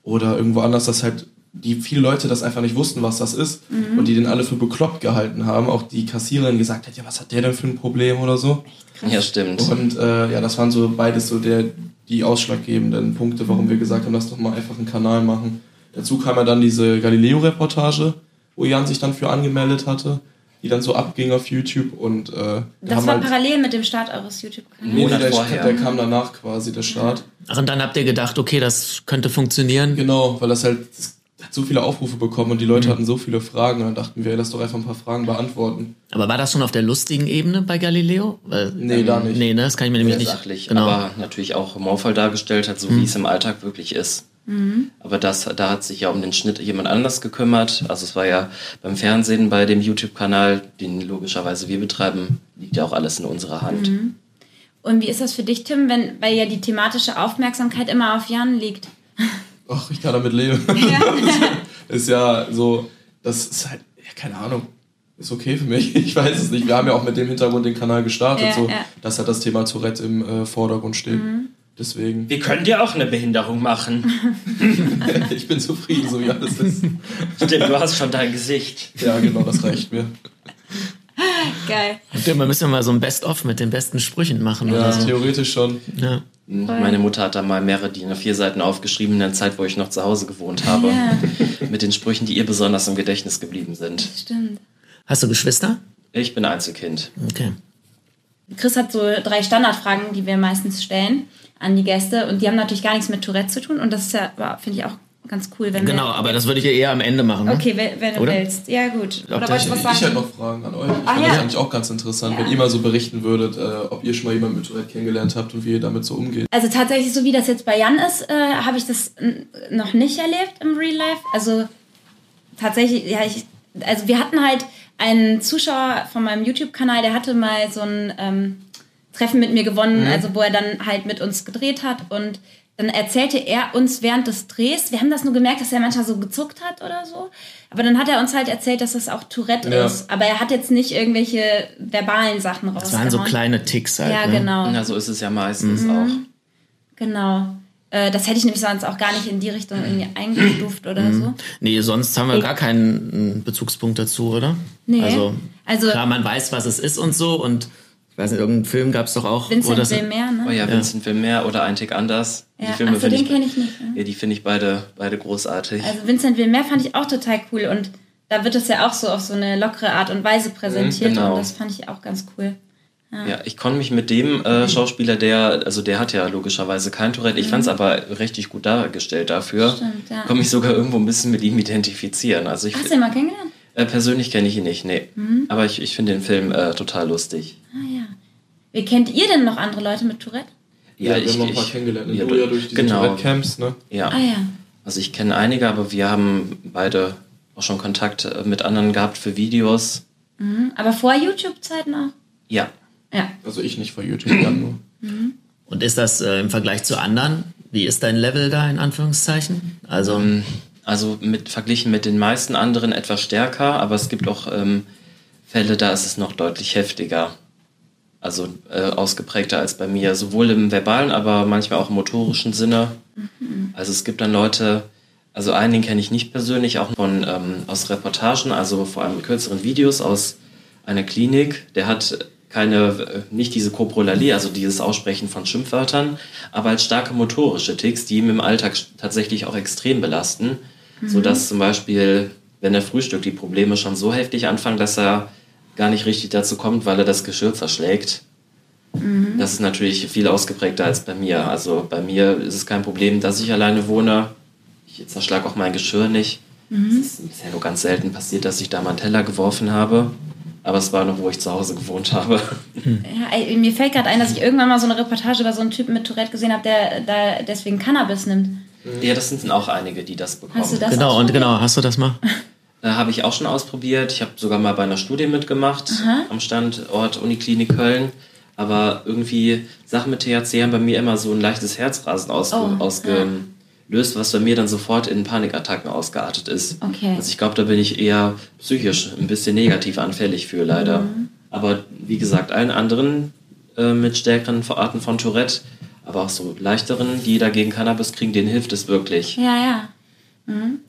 oder irgendwo anders, dass halt die viele Leute das einfach nicht wussten, was das ist und die den alle für bekloppt gehalten haben. Auch die Kassiererin gesagt hat, ja, was hat der denn für ein Problem oder so. ja, stimmt. Und äh, ja, das waren so beides so der, die ausschlaggebenden Punkte, warum wir gesagt haben, lass doch mal einfach einen Kanal machen. Dazu kam ja dann diese Galileo-Reportage, wo Jan sich dann für angemeldet hatte, die dann so abging auf YouTube und äh, Das war halt, parallel mit dem Start eures YouTube-Kanals. nee, Monat der, vorher. der kam danach quasi, der Start. ach, und dann habt ihr gedacht, okay, das könnte funktionieren. Genau, weil das halt das hat so viele Aufrufe bekommen und die Mhm. Leute hatten so viele Fragen und dann dachten wir, lass doch einfach ein paar Fragen beantworten. Aber war das schon auf der lustigen Ebene bei Galileo? Weil, Nee, da nicht. Nee, ne, das kann ich mir nämlich Sehr nicht. sachlich, genau. aber natürlich auch humorvoll dargestellt hat, so wie es im Alltag wirklich ist. Aber das, da hat sich ja um den Schnitt jemand anders gekümmert. Also es war ja beim Fernsehen bei dem YouTube-Kanal, den logischerweise wir betreiben, liegt ja auch alles in unserer Hand. Und wie ist das für dich, Tim, wenn, weil ja die thematische Aufmerksamkeit immer auf Jan liegt? Ach, ich kann damit leben. ist ja so, das ist halt, ja, keine Ahnung. Ist okay für mich. Ich weiß es nicht. Wir haben ja auch mit dem Hintergrund den Kanal gestartet, Ja, so, ja. dass halt das Thema Tourette im äh, Vordergrund steht. Deswegen, Wir können dir auch eine Behinderung machen. ich bin zufrieden, so wie alles ist. Stimmt, du hast schon dein Gesicht. Ja, genau, das reicht mir. Geil. Ja, man müsste mal so ein Best-of mit den besten Sprüchen machen Ja, oder so. theoretisch schon. Ja. Meine Mutter hat da mal mehrere DIN A4 Seiten aufgeschrieben in der Zeit, wo ich noch zu Hause gewohnt habe. Ja. Mit den Sprüchen, die ihr besonders im Gedächtnis geblieben sind. Stimmt. Hast du Geschwister? Ich bin Einzelkind. Okay. Chris hat so drei Standardfragen, die wir meistens stellen an die Gäste. Und die haben natürlich gar nichts mit Tourette zu tun. Und das ist ja, war- finde ich auch ganz cool, wenn Genau, wir. aber das würde ich ja eher am Ende machen. Ne? Okay, wenn, wenn du Oder? willst. Ja, gut. Oder wolltest Ich, du was ich sagen? hätte noch Fragen an euch. Ich Ah, finde ja. das eigentlich auch ganz interessant, wenn ihr mal so berichten würdet, äh, ob ihr schon mal jemanden mit Tourette kennengelernt habt und wie ihr damit so umgeht. Also tatsächlich, so wie das jetzt bei Jan ist, äh, habe ich das noch nicht erlebt im Real Life. Also tatsächlich, ja, ich, also wir hatten halt einen Zuschauer von meinem YouTube-Kanal, der hatte mal so ein ähm, Treffen mit mir gewonnen, also wo er dann halt mit uns gedreht hat und dann erzählte er uns während des Drehs, wir haben das nur gemerkt, dass er manchmal so gezuckt hat oder so, aber dann hat er uns halt erzählt, dass das auch Tourette Ja. ist, aber er hat jetzt nicht irgendwelche verbalen Sachen rausgehauen. Das waren so kleine Ticks halt. Ja, ne? genau. Na, so ist es ja meistens Mhm. auch. Genau. Äh, das hätte ich nämlich sonst auch gar nicht in die Richtung irgendwie eingestuft oder Mhm. so. Nee, sonst haben wir gar keinen mm, Bezugspunkt dazu, oder? Nee. Also, Also- klar, man weiß, was es ist und so und ich weiß nicht, irgendeinen Film gab es doch auch. Vincent will mehr, ne? Oh ja, Vincent mehr oder Ein Tick anders. Ja, Die Filme ach so, finde den ich, kenne ich nicht. Ne? ja, die finde ich beide, beide großartig. Also Vincent will mehr fand ich auch total cool und da wird es ja auch so auf so eine lockere Art und Weise präsentiert Mhm, genau. und das fand ich auch ganz cool. Ja, ich konnte mich mit dem äh, Schauspieler, der, also der hat ja logischerweise kein Tourette, ich fand es aber richtig gut dargestellt dafür. Mhm. Stimmt, ja. Konnte mich sogar irgendwo ein bisschen mit ihm identifizieren. Also ich Hast du ihn mal kennengelernt? äh, persönlich kenne ich ihn nicht, nee. Mhm. Aber ich, ich finde den Film äh, total lustig. Ah ja. Wie kennt ihr denn noch andere Leute mit Tourette? Ja, wir haben noch ein paar kennengelernt. ja, du ja durch diese genau. Tourette-Camps, ne? Ja. Ah ja. Also ich kenne einige, aber wir haben beide auch schon Kontakt äh, mit anderen gehabt für Videos. Mhm. Aber vor YouTube-Zeiten auch? Ja. Ja. Also ich nicht vor YouTube, Jan nur. Und ist das äh, im Vergleich zu anderen? Wie ist dein Level da in Anführungszeichen? Also Ähm, Also mit, verglichen mit den meisten anderen etwas stärker, aber es gibt auch ähm, Fälle, da ist es noch deutlich heftiger. Also äh, ausgeprägter als bei mir, sowohl im verbalen, aber manchmal auch im motorischen Sinne. Also es gibt dann Leute, also einen den kenne ich nicht persönlich, auch von ähm, aus Reportagen, also vor allem kürzeren Videos aus einer Klinik. Der hat keine, äh, nicht diese Coprolalie, also dieses Aussprechen von Schimpfwörtern, aber als starke motorische Ticks, die ihm im Alltag tatsächlich auch extrem belasten, sodass zum Beispiel, wenn er frühstückt, die Probleme schon so heftig anfangen, dass er gar nicht richtig dazu kommt, weil er das Geschirr zerschlägt. Das ist natürlich viel ausgeprägter als bei mir. Also bei mir ist es kein Problem, dass ich alleine wohne. Ich zerschlage auch mein Geschirr nicht. Es ist bisher nur ganz selten passiert, dass ich da mal einen Teller geworfen habe. Aber es war noch, wo ich zu Hause gewohnt habe. ja ey, mir fällt gerade ein, dass ich irgendwann mal so eine Reportage über so einen Typen mit Tourette gesehen habe, der da deswegen Cannabis nimmt. Ja, das sind auch einige, die das bekommen. Hast du das genau, und genau, hast du das mal? Äh, habe ich auch schon ausprobiert. Ich habe sogar mal bei einer Studie mitgemacht am Standort Uniklinik Köln. Aber irgendwie Sachen mit THC haben bei mir immer so ein leichtes Herzrasen ausge Oh, ausgelöst, was bei mir dann sofort in Panikattacken ausgeartet ist. Okay. Also ich glaube, da bin ich eher psychisch ein bisschen negativ anfällig für leider. Mhm. Aber wie gesagt, allen anderen äh, mit stärkeren Arten von Tourette, aber auch so leichteren, die dagegen Cannabis kriegen, denen hilft es wirklich. Ja, ja.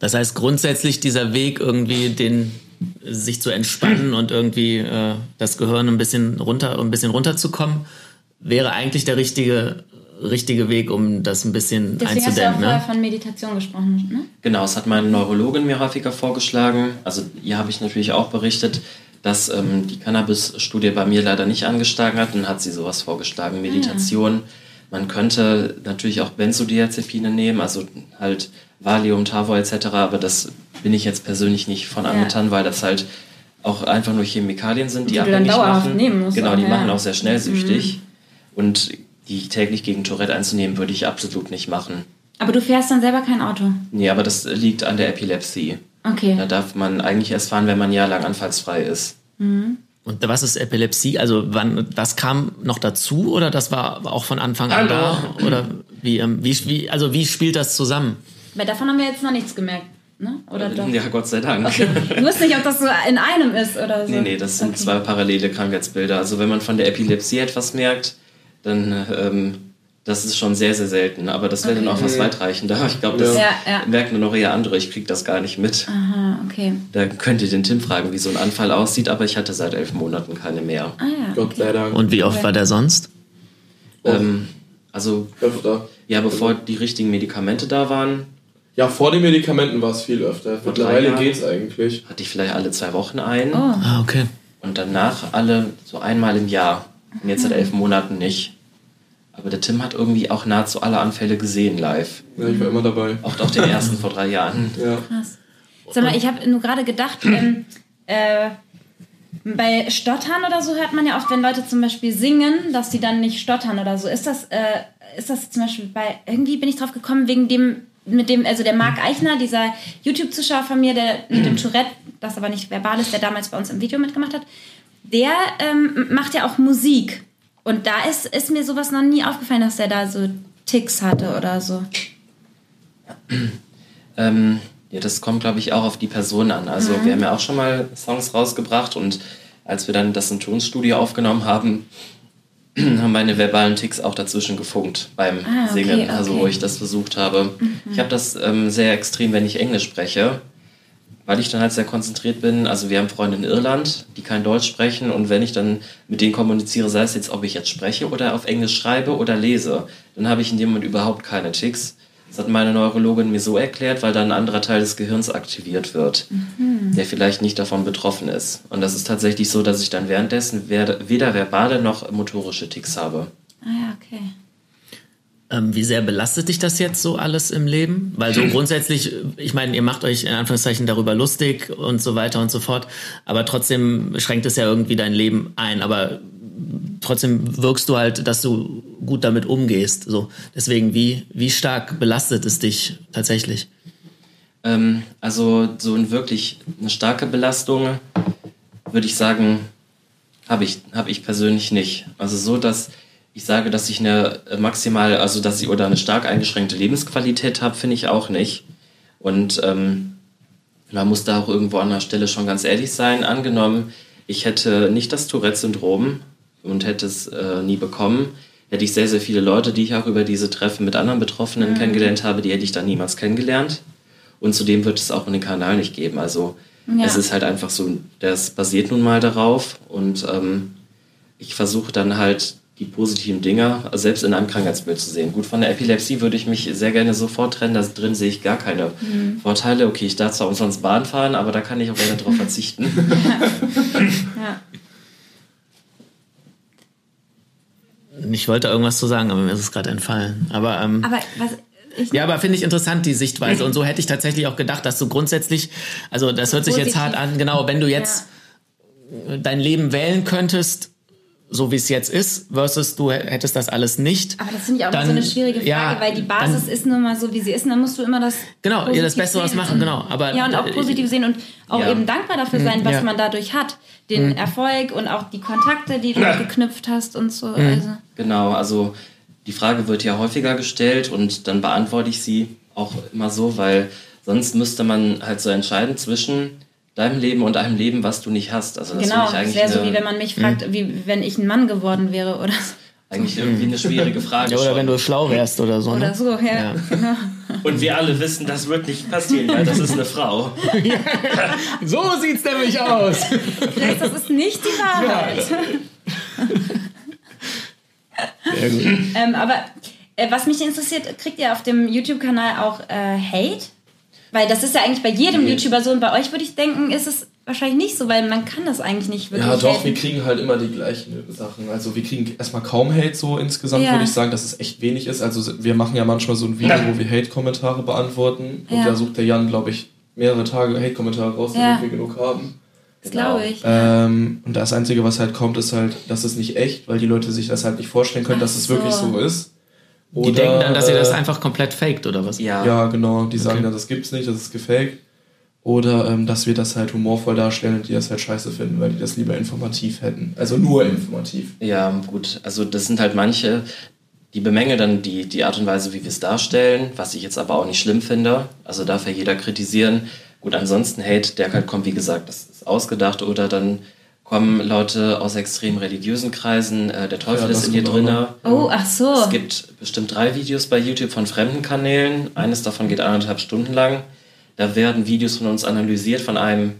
Das heißt grundsätzlich dieser Weg irgendwie den sich zu entspannen und irgendwie äh, das Gehirn ein bisschen runter ein bisschen runterzukommen, wäre eigentlich der richtige richtige Weg, um das ein bisschen Deswegen hast du auch einzudämmen. vorher Ne? von Meditation gesprochen, ne? Genau, es hat meine Neurologin mir häufiger vorgeschlagen. Also ihr habe ich natürlich auch berichtet, dass ähm, die Cannabis-Studie bei mir leider nicht angeschlagen hat. Dann hat sie sowas vorgeschlagen, Meditation. Man könnte natürlich auch Benzodiazepine nehmen, also halt Valium, Tavor etc. Aber das bin ich jetzt persönlich nicht von angetan, weil das halt auch einfach nur Chemikalien sind, die, Die abhängig dauerhaft machen. nehmen musst Genau, auch, die ja. machen auch sehr schnell süchtig. Und die täglich gegen Tourette einzunehmen, würde ich absolut nicht machen. Aber du fährst dann selber kein Auto. Nee, aber das liegt an der Epilepsie. Okay. Da darf man eigentlich erst fahren, wenn man ein Jahr lang anfallsfrei ist. Und was ist Epilepsie? Also wann das kam noch dazu oder das war auch von Anfang an da? Oder wie, ähm, wie, wie also wie spielt das zusammen? Weil davon haben wir jetzt noch nichts gemerkt, ne? Oder doch? Ja, Gott sei Dank. Ich wusste nicht, ob das so in einem ist oder so. Nee, nee, das sind Okay. zwei parallele Krankheitsbilder. Also wenn man von der Epilepsie etwas merkt, dann ähm, das ist schon sehr, sehr selten. Aber das wäre dann auch was weitreichender. Ich glaube, das Ja, ja. merken nur noch eher andere. Ich kriege das gar nicht mit. Aha, okay. Da könnt ihr den Tim fragen, wie so ein Anfall aussieht. Aber ich hatte seit elf Monaten keine mehr. Ah ja. Gott sei Dank. Und wie oft war der sonst? Ähm, also öfter. ja, bevor die richtigen Medikamente da waren, Ja, vor den Medikamenten war es viel öfter. Mittlerweile Jahren. geht's eigentlich. hatte ich vielleicht alle zwei Wochen ein. Oh. Ah, okay. Und danach alle so einmal im Jahr. Und jetzt seit elf Monaten nicht. Aber der Tim hat irgendwie auch nahezu alle Anfälle gesehen live. Ja, ich war immer dabei. Auch auch den ersten vor drei Jahren. Ja. Krass. Sag mal, ich habe nur gerade gedacht, ähm, äh, bei Stottern oder so hört man ja oft, wenn Leute zum Beispiel singen, dass die dann nicht stottern oder so. Ist das, äh, ist das zum Beispiel bei, irgendwie bin ich drauf gekommen, wegen dem, mit dem, also der Marc Eichner, dieser YouTube-Zuschauer von mir, der mit dem Tourette, das aber nicht verbal ist, der damals bei uns im Video mitgemacht hat, der ähm, macht ja auch Musik. Und da ist, ist mir sowas noch nie aufgefallen, dass der da so Ticks hatte oder so. Ähm, ja, das kommt, glaube ich, auch auf die Person an. Also wir haben ja auch schon mal Songs rausgebracht und als wir dann das im Tonstudio aufgenommen haben, haben meine verbalen Ticks auch dazwischen gefunkt beim Ah, okay, Singen, also okay. wo ich das versucht habe. Ich habe das ähm, sehr extrem, wenn ich Englisch spreche, weil ich dann halt sehr konzentriert bin. Also wir haben Freunde in Irland, die kein Deutsch sprechen und wenn ich dann mit denen kommuniziere, sei es jetzt, ob ich jetzt spreche oder auf Englisch schreibe oder lese, dann habe ich in dem Moment überhaupt keine Ticks. Das hat meine Neurologin mir so erklärt, weil dann ein anderer Teil des Gehirns aktiviert wird, der vielleicht nicht davon betroffen ist. Und das ist tatsächlich so, dass ich dann währenddessen weder verbale noch motorische Ticks habe. Ah ja, okay. Ähm, wie sehr belastet dich das jetzt so alles im Leben? Weil so grundsätzlich, ich meine, ihr macht euch in Anführungszeichen darüber lustig und so weiter und so fort, aber trotzdem schränkt es ja irgendwie dein Lem ein. Aber trotzdem wirkst du halt, dass du gut damit umgehst. So. Deswegen, wie, wie stark belastet es dich tatsächlich? Ähm, also so ein wirklich eine starke Belastung würde ich sagen, habe ich, hab ich persönlich nicht. Also so, dass ich sage, dass ich eine maximal, also dass ich oder eine stark eingeschränkte Lebensqualität habe, finde ich auch nicht. Und ähm, man muss da auch irgendwo an der Stelle schon ganz ehrlich sein. Angenommen, ich hätte nicht das Tourette-Syndrom und hätte es äh, nie bekommen, hätte ich sehr, sehr viele Leute, die ich auch über diese Treffen mit anderen Betroffenen mhm. kennengelernt habe, die hätte ich dann niemals kennengelernt. Und zudem wird es auch den Kanal nicht geben. Also ja. es ist halt einfach so, das basiert nun mal darauf und ähm, ich versuche dann halt die positiven Dinge selbst in einem Krankheitsbild zu sehen. Gut, von der Epilepsie würde ich mich sehr gerne sofort trennen. Da drin sehe ich gar keine mhm. Vorteile. Okay, ich darf zwar umsonst Bahn fahren, aber da kann ich auch gerne darauf verzichten. ja. Ich wollte irgendwas zu sagen, aber mir ist es gerade entfallen. Aber, ähm, aber was, ja, aber finde ich interessant, die Sichtweise. Und so hätte ich tatsächlich auch gedacht, dass du grundsätzlich, also das hört sich jetzt hart an, genau, wenn du jetzt ja. dein Leben wählen könntest, so wie es jetzt ist, versus du hättest das alles nicht. Aber das finde ich auch dann, so eine schwierige Frage, ja, weil die Basis dann, ist nun mal so, wie sie ist, und dann musst du immer das genau, ihr das Beste was machen, genau. Aber ja und auch positiv sehen und auch ja. eben dankbar dafür mhm, sein, was ja. man dadurch hat, den mhm. Erfolg und auch die Kontakte, die du geknüpft hast und so. Mhm. Also. Genau, also die Frage wird ja häufiger gestellt und dann beantworte ich sie auch immer so, weil sonst müsste man halt so entscheiden zwischen deinem Leben und einem Leben, was du nicht hast. Also das genau, das wäre so, wie wenn man mich fragt, hm. wie wenn ich ein Mann geworden wäre oder so. Eigentlich irgendwie eine schwierige Frage. Ja, oder schon. wenn du schlau wärst oder so. Oder ne? so, ja. ja. Und wir alle wissen, das wird nicht passieren, weil das ist eine Frau. so sieht's nämlich aus. Vielleicht das ist nicht die Wahrheit. Ja. Sehr gut. Ähm, aber äh, was mich interessiert, kriegt ihr auf dem YouTube-Kanal auch äh, Hate? Weil das ist ja eigentlich bei jedem nee. YouTuber so und bei euch würde ich denken, ist es wahrscheinlich nicht so, weil man kann das eigentlich nicht wirklich. Ja, doch, haten. wir kriegen halt immer die gleichen Sachen. Also wir kriegen erstmal kaum Hate so insgesamt, ja. würde ich sagen, dass es echt wenig ist. Also wir machen ja manchmal so ein Video, wo wir Hate-Kommentare beantworten und ja. da sucht der Jan, glaube ich, mehrere Tage Hate-Kommentare raus, damit wir genug haben. Das genau. glaube ich. Ähm, und das Einzige, was halt kommt, ist halt, das ist nicht echt, weil die Leute sich das halt nicht vorstellen können, Ach dass es so. wirklich so ist. Oder, die denken dann, dass ihr das äh, einfach komplett faked oder was? Ja, ja genau. Die sagen okay. dann, das gibt's nicht, das ist gefaked. Oder ähm, dass wir das halt humorvoll darstellen und die das halt scheiße finden, weil die das lieber informativ hätten. Also nur informativ. Ja, gut. Also das sind halt manche, die bemängeln dann die, die Art und Weise, wie wir es darstellen, was ich jetzt aber auch nicht schlimm finde. Also darf ja jeder kritisieren. Gut, ansonsten Hate, der halt kommt, wie gesagt, das ist ausgedacht oder dann kommen Leute aus extrem religiösen Kreisen, äh, der Teufel ja, ist in dir drin. Oh, ach so. Es gibt bestimmt drei Videos bei YouTube von fremden Kanälen. Eines davon geht anderthalb Stunden lang. Da werden Videos von uns analysiert von einem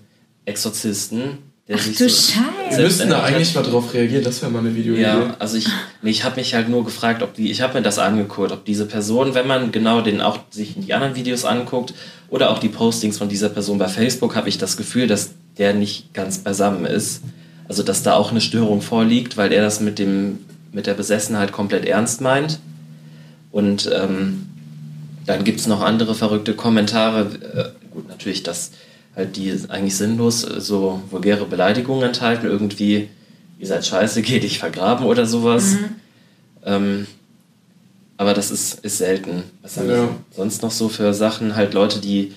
Exorzisten, der Ach sich du so Scheiße. Wir müssten da eigentlich mal drauf reagieren, das wäre mal eine Video. Ja, also ich, nee, ich habe mich halt nur gefragt, ob die, ich habe mir das angeguckt, ob diese Person, wenn man genau den auch sich die anderen Videos anguckt oder auch die Postings von dieser Person bei Facebook, habe ich das Gefühl, dass der nicht ganz beisammen ist. Also dass da auch eine Störung vorliegt, weil er das mit dem mit der Besessenheit komplett ernst meint. Und ähm, dann gibt es noch andere verrückte Kommentare. Äh, gut, natürlich, dass halt die eigentlich sinnlos äh, so vulgäre Beleidigungen enthalten. Irgendwie, ihr seid scheiße, geh dich vergraben oder sowas. Mhm. Ähm, aber das ist, ist selten. Was haben ja. wir sonst noch so für Sachen? Halt Leute, die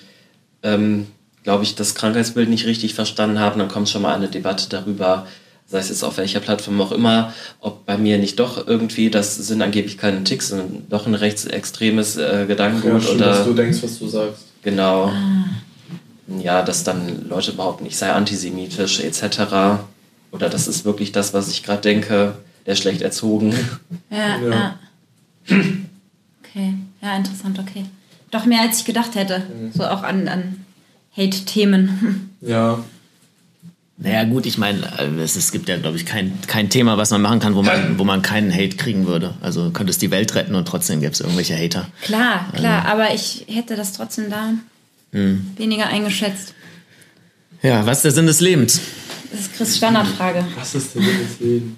ähm, glaube ich, das Krankheitsbild nicht richtig verstanden haben, dann kommt schon mal eine Debatte darüber, sei es jetzt auf welcher Plattform auch immer, ob bei mir nicht doch irgendwie, das sind angeblich keine Ticks, sondern doch ein rechtsextremes äh, Gedankengut. Ja, oder dass du denkst, was du sagst. Genau. Ah. Ja, dass dann Leute behaupten, ich sei antisemitisch etc. Oder das ist wirklich das, was ich gerade denke, der schlecht erzogen. Ja, ja. ja. Okay, ja, interessant, okay. Doch mehr als ich gedacht hätte. Mhm. So auch an, an Hate-Themen. Ja. Naja, gut, ich meine, es, es gibt ja, glaube ich, kein, kein Thema, was man machen kann, wo man, wo man keinen Hate kriegen würde. Also könntest die Welt retten und trotzdem gäbe es irgendwelche Hater. Klar, klar, also. aber ich hätte das trotzdem da hm. weniger eingeschätzt. Ja, was ist der Sinn des Lebens? Das ist Chris Standardfrage. Was ist der Sinn des Lebens?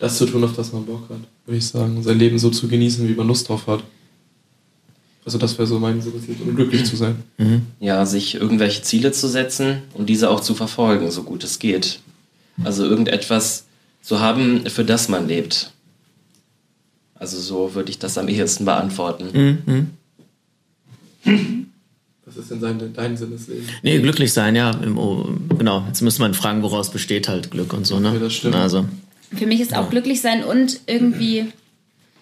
Das zu tun, auf das man Bock hat, würde ich sagen. Sein Leben so zu genießen, wie man Lust drauf hat. Also das wäre so mein Sinn, um glücklich zu sein. Mhm. Ja, sich irgendwelche Ziele zu setzen und diese auch zu verfolgen, so gut es geht. Also irgendetwas zu haben, für das man lebt. Also so würde ich das am ehesten beantworten. Was ist denn dein, dein Sinnesleben? Nee, glücklich sein, ja. Im, oh, genau. Jetzt müsste man fragen, woraus besteht halt Glück und so, ne? Okay, das stimmt. Also, Für mich ist auch glücklich sein und irgendwie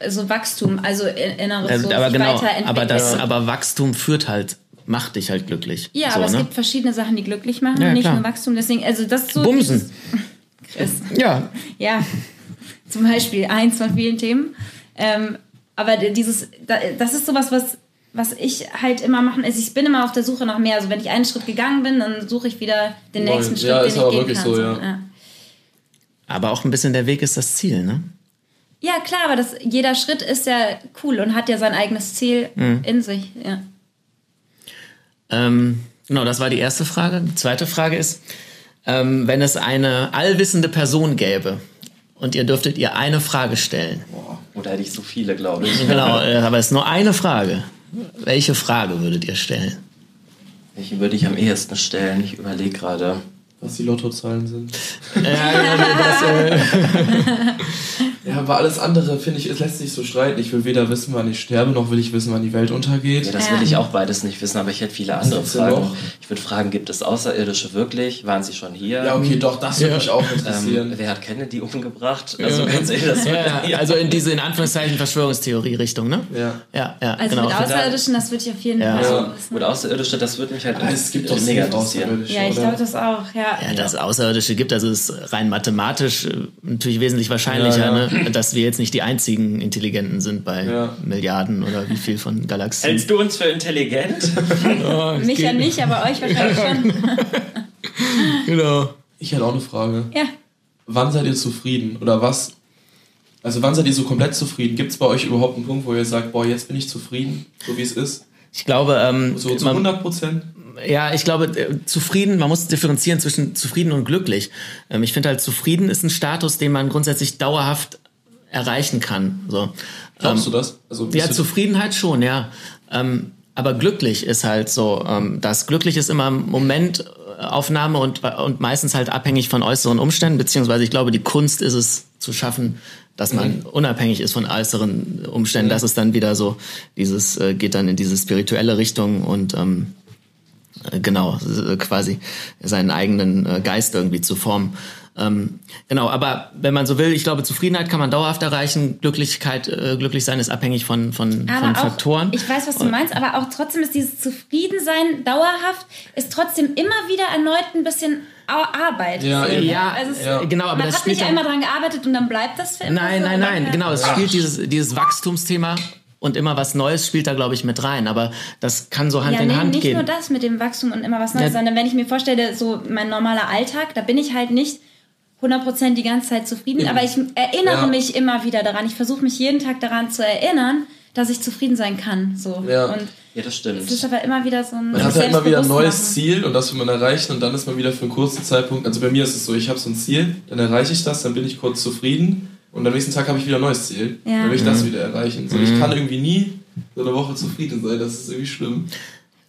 so Wachstum, also in- inneres äh, so aber genau, weiterentwickeln. aber das, aber Wachstum führt halt, macht dich halt glücklich. ja, so, aber es ne? gibt verschiedene Sachen, die glücklich machen, Ja, nicht klar. nur Wachstum. Deswegen, also das ist so. Bumsen. Chris. Ja, Ja, zum Beispiel eins von vielen Themen. Ähm, aber dieses, da- das ist sowas, was, was ich halt immer machen. Also ich bin immer auf der Suche nach mehr. Also wenn ich einen Schritt gegangen bin, dann suche ich wieder den nächsten Schritt, Ja, den ist ich aber gehen wirklich kann. so, ja. aber auch ein bisschen der Weg ist das Ziel, ne? Ja, klar, aber das, jeder Schritt ist ja cool und hat ja sein eigenes Ziel Mhm. in sich. Ja. Ähm, genau, das war die erste Frage. Die zweite Frage ist, ähm, wenn es eine allwissende Person gäbe und ihr dürftet ihr eine Frage stellen. Oder hätte ich so viele, glaube ich. Genau, äh, aber es ist nur eine Frage. Welche Frage würdet ihr stellen? Welche würde ich am ehesten stellen? Ich überlege gerade. Was die Lottozahlen sind. Ja, das, äh, Ja, aber alles andere, finde ich, es lässt sich so streiten. Ich will weder wissen, wann ich sterbe, noch will ich wissen, wann die Welt untergeht. Ja, das Ja. will ich auch beides nicht wissen, aber ich hätte viele andere Fragen. noch? Ich würde fragen, gibt es Außerirdische wirklich? Waren sie schon hier? Ja, okay, doch, das würde Ja. mich auch Ähm, interessieren. wer hat Kennedy umgebracht? Also ganz ehrlich, das ja, also in diese in Anführungszeichen Verschwörungstheorie-Richtung, ne? ja. Ja, ja, Also genau. mit Außerirdischen, das würde ich auf jeden Ja. Fall Ja. wissen. Gut, Außerirdische, das würde mich halt Aber es gibt doch mega safe interessieren. Außerirdische, Ja, ich glaube das auch, ja. Ja, das Außerirdische gibt, also es ist rein mathematisch äh, natürlich wesentlich wahrscheinlicher, Ja, ja. Ne, dass wir jetzt nicht die einzigen Intelligenten sind bei Ja. Milliarden oder wie viel von Galaxien. Hältst du uns für intelligent? Oh, Mich ja nicht, aber euch wahrscheinlich schon. Genau. Ich hätte auch eine Frage. Ja. Wann seid ihr zufrieden? Oder was? Also wann seid ihr so komplett zufrieden? Gibt es bei euch überhaupt einen Punkt, wo ihr sagt, boah, jetzt bin ich zufrieden, so wie es ist? Ich glaube, ähm, So zu man, 100 Prozent? Ja, ich glaube, äh, zufrieden, man muss differenzieren zwischen zufrieden und glücklich. Ähm, ich finde halt, zufrieden ist ein Status, den man grundsätzlich dauerhaft erreichen kann. So. Glaubst du das? Also Ja, Zufriedenheit schon, ja. Ähm, aber glücklich ist halt so, ähm, das glücklich ist immer Momentaufnahme und, und meistens halt abhängig von äußeren Umständen, beziehungsweise ich glaube, die Kunst ist es zu schaffen, dass man unabhängig ist von äußeren Umständen. Das ist dann wieder so, dieses äh, geht dann in diese spirituelle Richtung und ähm, äh, genau, äh, quasi seinen eigenen äh, Geist irgendwie zu formen. Ähm, genau, aber wenn man so will, ich glaube, Zufriedenheit kann man dauerhaft erreichen. Glücklichkeit, äh, glücklich sein ist abhängig von, von, Aber von auch, Faktoren. ich weiß, was du meinst, aber auch trotzdem ist dieses Zufriedensein dauerhaft, ist trotzdem immer wieder erneut ein bisschen Arbeit. Ja, So, eben. Ja, also es, ja. genau, aber man das hat spielt nicht dann- einmal dran gearbeitet und dann bleibt das für immer Nein, so, nein, nein, ja. genau. Es spielt dieses, dieses Wachstumsthema und immer was Neues spielt da, glaube ich, mit rein. Aber das kann so Hand Ja, in nee, Hand nicht gehen. nur das mit dem Wachstum und immer was Neues, Ja. sondern wenn ich mir vorstelle, so mein normaler Alltag, da bin ich halt nicht 100% die ganze Zeit zufrieden, aber ich erinnere Ja. mich immer wieder daran. Ich versuche mich jeden Tag daran zu erinnern, dass ich zufrieden sein kann. So. Ja. Und Ja, das es stimmt. ist aber immer wieder so ein Man hat halt immer wieder ein neues. Ziel und das will man erreichen und dann ist man wieder für einen kurzen Zeitpunkt, also bei mir ist es so, ich habe so ein Ziel, dann erreiche ich das, dann bin ich kurz zufrieden und am nächsten Tag habe ich wieder ein neues Ziel. Ja. Dann will ich Mhm. das wieder erreichen. So, ich kann irgendwie nie so eine Woche zufrieden sein, das ist irgendwie schlimm.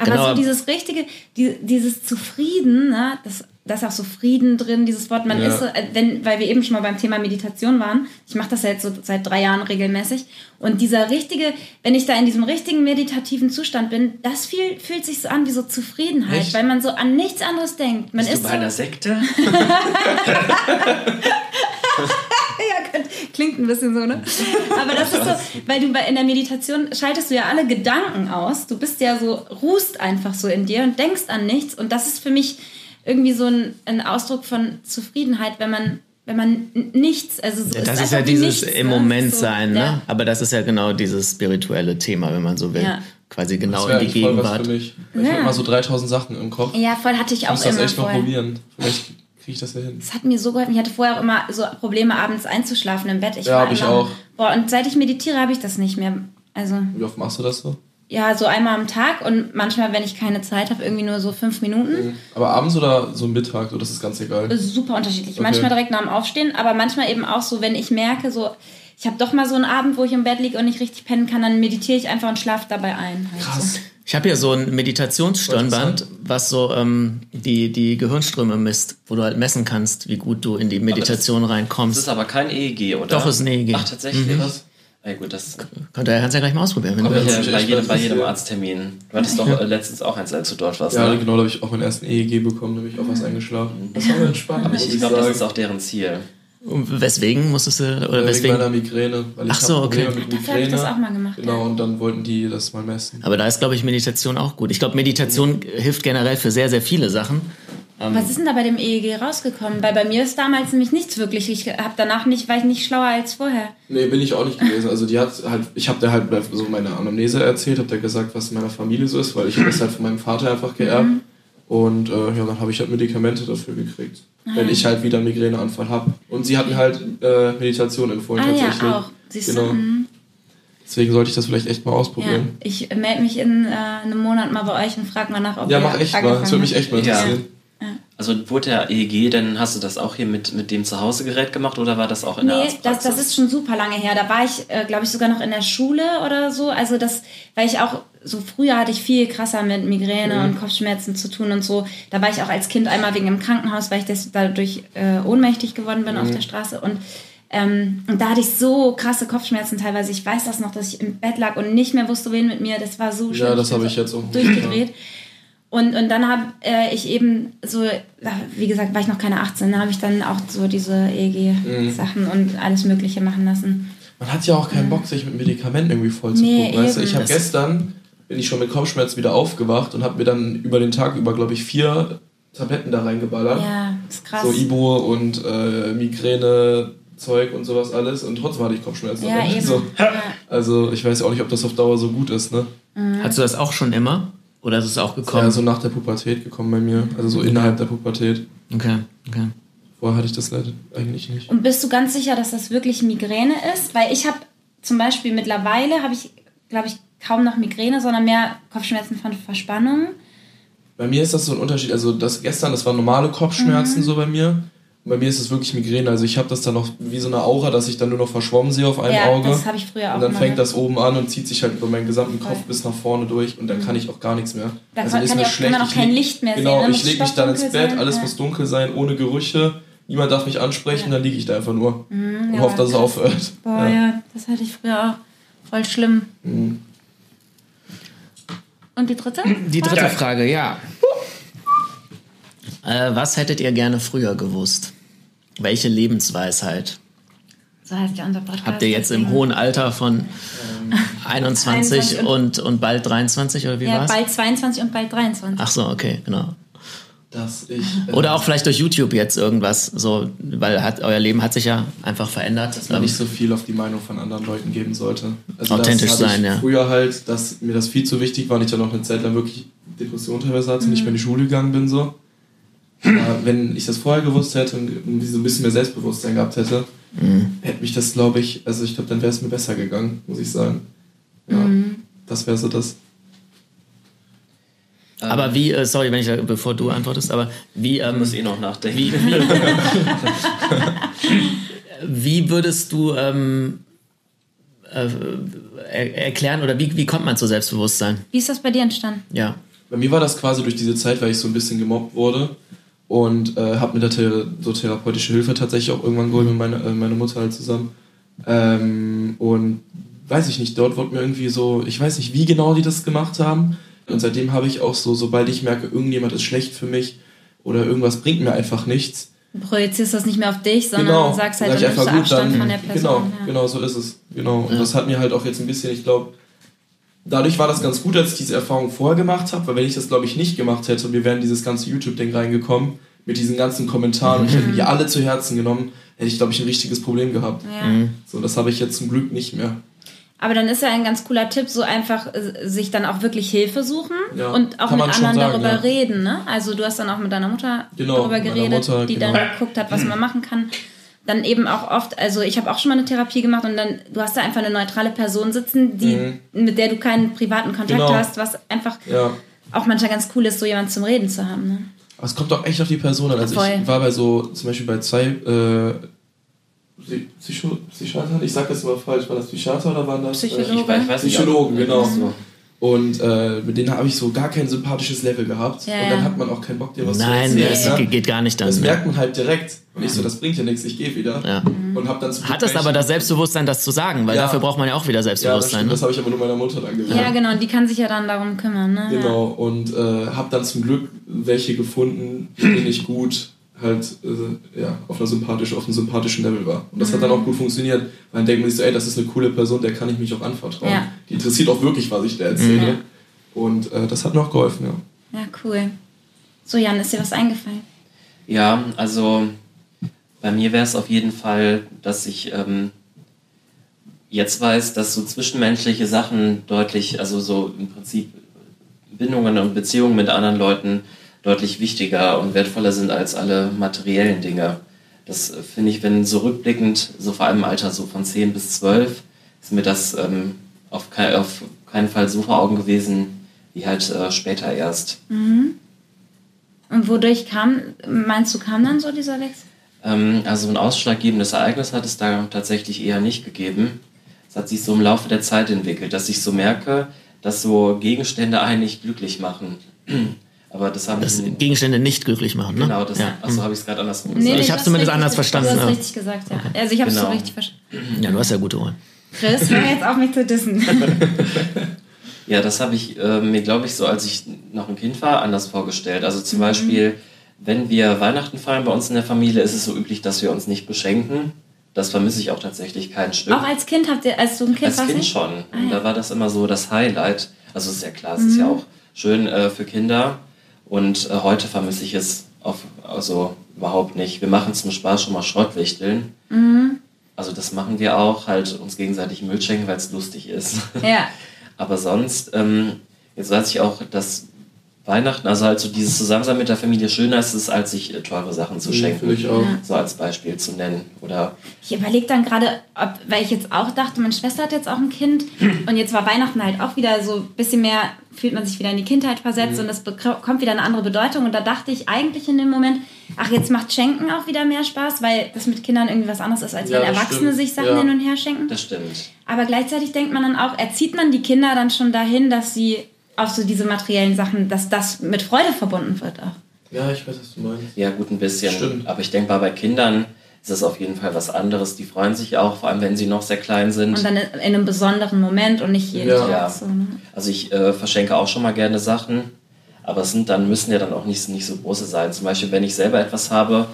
Aber Genau. so dieses richtige, die, dieses Zufrieden, ne, das, da ist auch so Frieden drin, dieses Wort, man Ja. ist so, äh, wenn, weil wir eben schon mal beim Thema Meditation waren, ich mache das ja jetzt so seit drei Jahren regelmäßig, und dieser richtige, wenn ich da in diesem richtigen meditativen Zustand bin, das viel, fühlt sich so an wie so Zufriedenheit, Echt? weil man so an nichts anderes denkt. Man Bist du ist bei so, einer Sekte? klingt ein bisschen so, ne? Aber das ist so, weil du bei, in der Meditation schaltest du ja alle Gedanken aus. Du bist ja so, ruhst einfach so in dir und denkst an nichts. Und das ist für mich irgendwie so ein, ein Ausdruck von Zufriedenheit, wenn man, wenn man nichts, also so, Ja, das ist einfach ja dieses nichts, im ne? Moment So, sein, ne? ja. Aber das ist ja genau dieses spirituelle Thema, wenn man so will. Ja. Quasi genau in die eigentlich voll was Gegenwart. für mich. Ich Ja. habe immer so 3000 Sachen im Kopf. Ja, voll hatte ich Ich auch muss das echt mal vorher. probieren. Vielleicht kriege ich das ja hin. Das hat mir so geholfen. Ich hatte vorher auch immer so Probleme, abends einzuschlafen im Bett. Ich Ja, war hab ich auch. Boah, und seit ich meditiere, habe ich das nicht mehr. Also, Wie oft machst du das so? ja, so einmal am Tag und manchmal, wenn ich keine Zeit habe, irgendwie nur so fünf Minuten. Aber abends oder so Mittag, oder das ist ganz egal. Ist super unterschiedlich. Okay. Manchmal direkt nach dem Aufstehen, aber manchmal eben auch so, wenn ich merke, so, ich habe doch mal so einen Abend, wo ich im Bett liege und nicht richtig pennen kann, dann meditiere ich einfach und schlafe dabei ein. Halt Krass. So. Ich habe hier so ein Meditationsstirnband, was so ähm, die, die Gehirnströme misst, wo du halt messen kannst, wie gut du in die Meditation Das reinkommst. ist aber kein EEG, oder? Doch, ist ein EEG. Ach, tatsächlich? Ja, gut, das Könnt ihr, kannst ja gleich mal ausprobieren. Wenn du ja, ja, bei, ich jedem, bei jedem ja. Arzttermin. Du hattest doch äh, letztens auch eins, als du dort warst. Ja, ne? genau, da habe ich auch meinen ersten EEG bekommen, da bin ich auch was eingeschlafen. Das war entspannt, Aber ich ich glaube, das ist auch deren Ziel. Und Weswegen musstest du, oder Äh, Wegen weswegen? meiner Migräne. Weil ich Ach so, hab Probleme okay. Mit habe ich das auch mal gemacht. Genau, Ja. und dann wollten die das mal messen. Aber da ist, glaube ich, Meditation auch gut. Ich glaube, Meditation hilft generell für sehr, sehr viele Sachen. Was ist denn da bei dem EEG rausgekommen? Weil bei mir ist damals nämlich nichts wirklich. Ich habe danach nicht, war ich nicht schlauer als vorher. Nee, bin ich auch nicht gewesen. Also die hat halt, ich habe der halt so meine Anamnese erzählt, habe der gesagt, was in meiner Familie so ist, weil ich habe das halt von meinem Vater einfach geerbt. Mhm. Und äh, ja, dann habe ich halt Medikamente dafür gekriegt, Ah, wenn ich halt wieder einen Migräneanfall habe. Und sie hatten halt äh, Meditation empfohlen Ah tatsächlich. ja, auch. Siehst Genau. du? Mhm. Deswegen sollte ich das vielleicht echt mal Ja. ausprobieren. Ich melde mich in äh, einem Monat mal bei euch und frage mal nach, ob Ja, ihr mach echt mal. Das würde mich echt mal Ja. interessieren. Also wurde der EEG, dann hast du das auch hier mit, mit dem Zuhausegerät gemacht oder war das auch in der Nee, das, Arztpraxis? das ist schon super lange her. Da war ich, äh, glaube ich, sogar noch in der Schule oder so. Also das, weil ich auch, so früher hatte ich viel krasser mit Migräne Mhm. und Kopfschmerzen zu tun und so. Da war ich auch als Kind einmal wegen im Krankenhaus, weil ich das dadurch äh, ohnmächtig geworden bin Mhm. auf der Straße. Und, ähm, und da hatte ich so krasse Kopfschmerzen teilweise. Ich weiß das noch, dass ich im Bett lag und nicht mehr wusste, wohin mit mir. Das war so schlimm. Ja, das habe so ich jetzt auch. Durchgedreht. Und, und dann habe äh, ich eben so, wie gesagt, war ich noch keine 18, da habe ich dann auch so diese EEG-Sachen und alles Mögliche machen lassen. Man hat ja auch keinen Bock, sich mit Medikamenten irgendwie voll zu Nee, pumpen. Weißt du, ich habe gestern, bin ich schon mit Kopfschmerzen wieder aufgewacht und habe mir dann über den Tag über, glaube ich, vier Tabletten da reingeballert. Ja, ist krass. So Ibo und äh, Migräne, Zeug und sowas alles. Und trotzdem hatte ich Kopfschmerzen. ja, eben. So. Ja. Also ich weiß auch nicht, ob das auf Dauer so gut ist. Ne? Hattest du das auch schon immer? Oder ist es auch gekommen? Ja, so nach der Pubertät gekommen bei mir. Also so innerhalb der Pubertät. okay, okay. Vorher hatte ich das leider eigentlich nicht. Und bist du ganz sicher, dass das wirklich Migräne ist? Weil ich habe zum Beispiel mittlerweile, habe ich, glaube ich, kaum noch Migräne, sondern mehr Kopfschmerzen von Verspannung. Bei mir ist das so ein Unterschied. Also das gestern, das waren normale Kopfschmerzen Mhm. so bei mir. Und bei mir ist es wirklich Migräne. Also ich habe das dann noch wie so eine Aura, dass ich dann nur noch verschwommen sehe auf einem ja, Auge. das habe ich früher auch Und dann immer fängt das oben an und zieht sich halt über meinen gesamten Kopf Voll. bis nach vorne durch und dann kann ich auch gar nichts mehr. Da also kann- ist kann mir ja auch- schlecht. auch Ich kein Licht mehr genau, sehen, ne? ich lege mich dann ins Bett, sein, alles ja. muss dunkel sein, ohne Gerüche. Niemand darf mich ansprechen, dann liege ich da einfach nur und ja, hoffe, dass es aufhört. Boah, ja. das hatte ich früher auch. Voll schlimm. Mhm. Und die dritte? Die dritte Frage, ja. Äh, was hättet ihr gerne früher gewusst? Welche Lebensweisheit So heißt ja unser Podcast. habt ihr jetzt im hohen Alter von 21 21 und, und bald 23 oder wie Ja, war's? bald 22 und bald 23. Ach so, okay, genau. Dass ich, äh, Oder auch vielleicht durch YouTube jetzt irgendwas, so, weil hat, euer Leben hat sich ja einfach verändert. dass man nicht so viel auf die Meinung von anderen Leuten geben sollte. Also Authentisch sein, ich ja. Früher halt, dass mir das viel zu wichtig war und ich dann noch eine Zeit lang wirklich Depression teilweise hatte, nicht mehr in die Schule gegangen bin so. Aber wenn ich das vorher gewusst hätte und so ein bisschen mehr Selbstbewusstsein gehabt hätte, hätte mich das, glaube ich, also ich glaube, dann wäre es mir besser gegangen, muss ich sagen. Ja, das wäre so das. Ähm, Aber wie, äh, sorry, wenn ich, da- bevor du antwortest, aber wie, Ich ähm, muss eh noch nachdenken. wie, wie, wie würdest du ähm, äh, er, erklären oder wie, wie kommt man zu Selbstbewusstsein? Wie ist das bei dir entstanden? Ja. Bei mir war das quasi durch diese Zeit, weil ich so ein bisschen gemobbt wurde und äh, habe mit der Thera so therapeutische Hilfe tatsächlich auch irgendwann geholt mit meiner äh, meine Mutter halt zusammen. Ähm, und weiß ich nicht, dort wurde mir irgendwie so, ich weiß nicht, wie genau die das gemacht haben. Und seitdem habe ich auch so, sobald ich merke, irgendjemand ist schlecht für mich oder irgendwas bringt mir einfach nichts, Du projizierst das nicht mehr auf dich, sondern genau, sagst halt, sag du ich einfach gut, Abstand dann, von der Person. genau, ja. genau, so ist es. Genau. Und das hat mir halt auch jetzt ein bisschen, ich glaube, dadurch war das ganz gut, als ich diese Erfahrung vorher gemacht habe, weil wenn ich das, glaube ich, nicht gemacht hätte und wir wären in dieses ganze YouTube-Ding reingekommen, mit diesen ganzen Kommentaren und ich hätte mir die alle zu Herzen genommen, hätte ich, glaube ich, ein richtiges Problem gehabt. Ja. So, das habe ich jetzt zum Glück nicht mehr. Aber dann ist ja ein ganz cooler Tipp, so einfach äh, sich dann auch wirklich Hilfe suchen Ja, und auch mit anderen sagen, darüber ja. reden. Ne? Also du hast dann auch mit deiner Mutter Genau, darüber geredet, Mutter, die genau. dann geguckt hat, was man machen kann. Dann eben auch oft, also ich habe auch schon mal eine Therapie gemacht und dann, du hast da einfach eine neutrale Person sitzen, die, mit der du keinen privaten Kontakt Mhm. Genau. hast, was einfach Ja. auch manchmal ganz cool ist, so jemanden zum Reden zu haben. Ne? Aber es kommt doch echt auf die Person an. Also Voll. ich war bei so, zum Beispiel bei zwei äh, Psycho Psychiatern, ich sag das immer falsch, war das Psychiater oder waren das? Psychologe. Ich, weiß- ich weiß nicht, Psychologen, genau. So. Und äh, mit denen habe ich so gar kein sympathisches Level gehabt. Ja, und dann ja. hat man auch keinen Bock, dir was Nein, zu das erzählen. ne? geht gar nicht dann. Das merkt man halt direkt. Und ich so, das bringt ja nichts, ich gehe wieder. Ja. Und hab dann Hattest aber das Selbstbewusstsein, das zu sagen, weil Ja. dafür braucht man ja auch wieder Ja, das, Selbstbewusstsein. stimmt, das ne? habe ich aber nur meiner Mutter dann gesagt. Ja, genau, die kann sich ja dann darum kümmern, ne? Genau, und äh, habe dann zum Glück welche gefunden, mit denen ich gut halt äh, ja, auf, einer sympathisch, auf einem sympathischen Level war. Und das hat dann auch gut funktioniert, weil dann denkt man sich so, ey, das ist eine coole Person, der kann ich mich auch anvertrauen. Ja. Die interessiert auch wirklich, was ich da erzähle. Ja. Und äh, das hat mir auch geholfen, ja. Ja, cool. So, Jan, ist dir was eingefallen? Ja, also bei mir wäre es auf jeden Fall, dass ich ähm, jetzt weiß, dass so zwischenmenschliche Sachen deutlich, also so im Prinzip Bindungen und Beziehungen mit anderen Leuten deutlich wichtiger und wertvoller sind als alle materiellen Dinge. Das äh, finde ich, wenn so rückblickend, so vor allem im Alter so von 10 bis 12, ist mir das ähm, auf, kei auf keinen Fall so vor Augen gewesen, wie halt äh, später erst. Und wodurch kam, meinst du, kam dann so dieser Wechsel? Ähm, also ein ausschlaggebendes Ereignis hat es da tatsächlich eher nicht gegeben. Es hat sich so im Laufe der Zeit entwickelt, dass ich so merke, dass so Gegenstände einen nicht glücklich machen. Aber das haben Dass Gegenstände nicht glücklich machen, ne? genau, das, ja. also habe ich es gerade andersrum Nee, gesagt. nee, Ich du hab's hast zumindest anders verstanden, Du hast ja. richtig gesagt, ja. Also ich habe es so Genau. richtig verstanden. ja, du hast ja gute Ohren. Chris, hör jetzt auf mich zu dissen. Ja, das habe ich äh, mir, glaube ich, so als ich noch ein Kind war, anders vorgestellt. Also Mhm. zum Beispiel, wenn wir Weihnachten feiern bei uns in der Familie, ist es so üblich, dass wir uns nicht beschenken. Das vermisse ich auch tatsächlich kein Stück. Auch als Kind habt ihr, als du ein Kind Als warst? Kind nicht? schon. Ah, Und ja. Da war das immer so das Highlight. Also ist ja klar, es ist ja auch schön äh, für Kinder. Und äh, heute vermisse ich es auf, also überhaupt nicht. Wir machen zum Spaß schon mal Schrottwichteln. Also das machen wir auch, halt uns gegenseitig Müll schenken, weil es lustig ist. Ja. Aber sonst, ähm, jetzt weiß ich auch, dass Weihnachten, also halt so dieses Zusammensein mit der Familie schöner ist, es, als sich äh, teure Sachen zu schenken. Finde ich auch. So als Beispiel zu nennen. Oder Ich überlege dann gerade, ob, weil ich jetzt auch dachte, meine Schwester hat jetzt auch ein Kind und jetzt war Weihnachten halt auch wieder so ein bisschen mehr, fühlt man sich wieder in die Kindheit versetzt und das bekommt wieder eine andere Bedeutung. Und da dachte ich eigentlich in dem Moment, ach, jetzt macht Schenken auch wieder mehr Spaß, weil das mit Kindern irgendwie was anderes ist, als Ja, wenn Erwachsene stimmt. sich Sachen Ja. hin und her schenken. das stimmt. Aber gleichzeitig denkt man dann auch, erzieht man die Kinder dann schon dahin, dass sie auf so diese materiellen Sachen, dass das mit Freude verbunden wird auch. Ja, ich weiß, was du meinst. Ja, gut, ein bisschen. Stimmt. Aber ich denke mal, bei Kindern ist es auf jeden Fall was anderes. Die freuen sich auch, vor allem wenn sie noch sehr klein sind. Und dann in in einem besonderen Moment und nicht jeden Ja. Tag. Ja. So, ne? Also ich äh, verschenke auch schon mal gerne Sachen, aber es sind dann müssen ja dann auch nicht, nicht so große sein. Zum Beispiel, wenn ich selber etwas habe,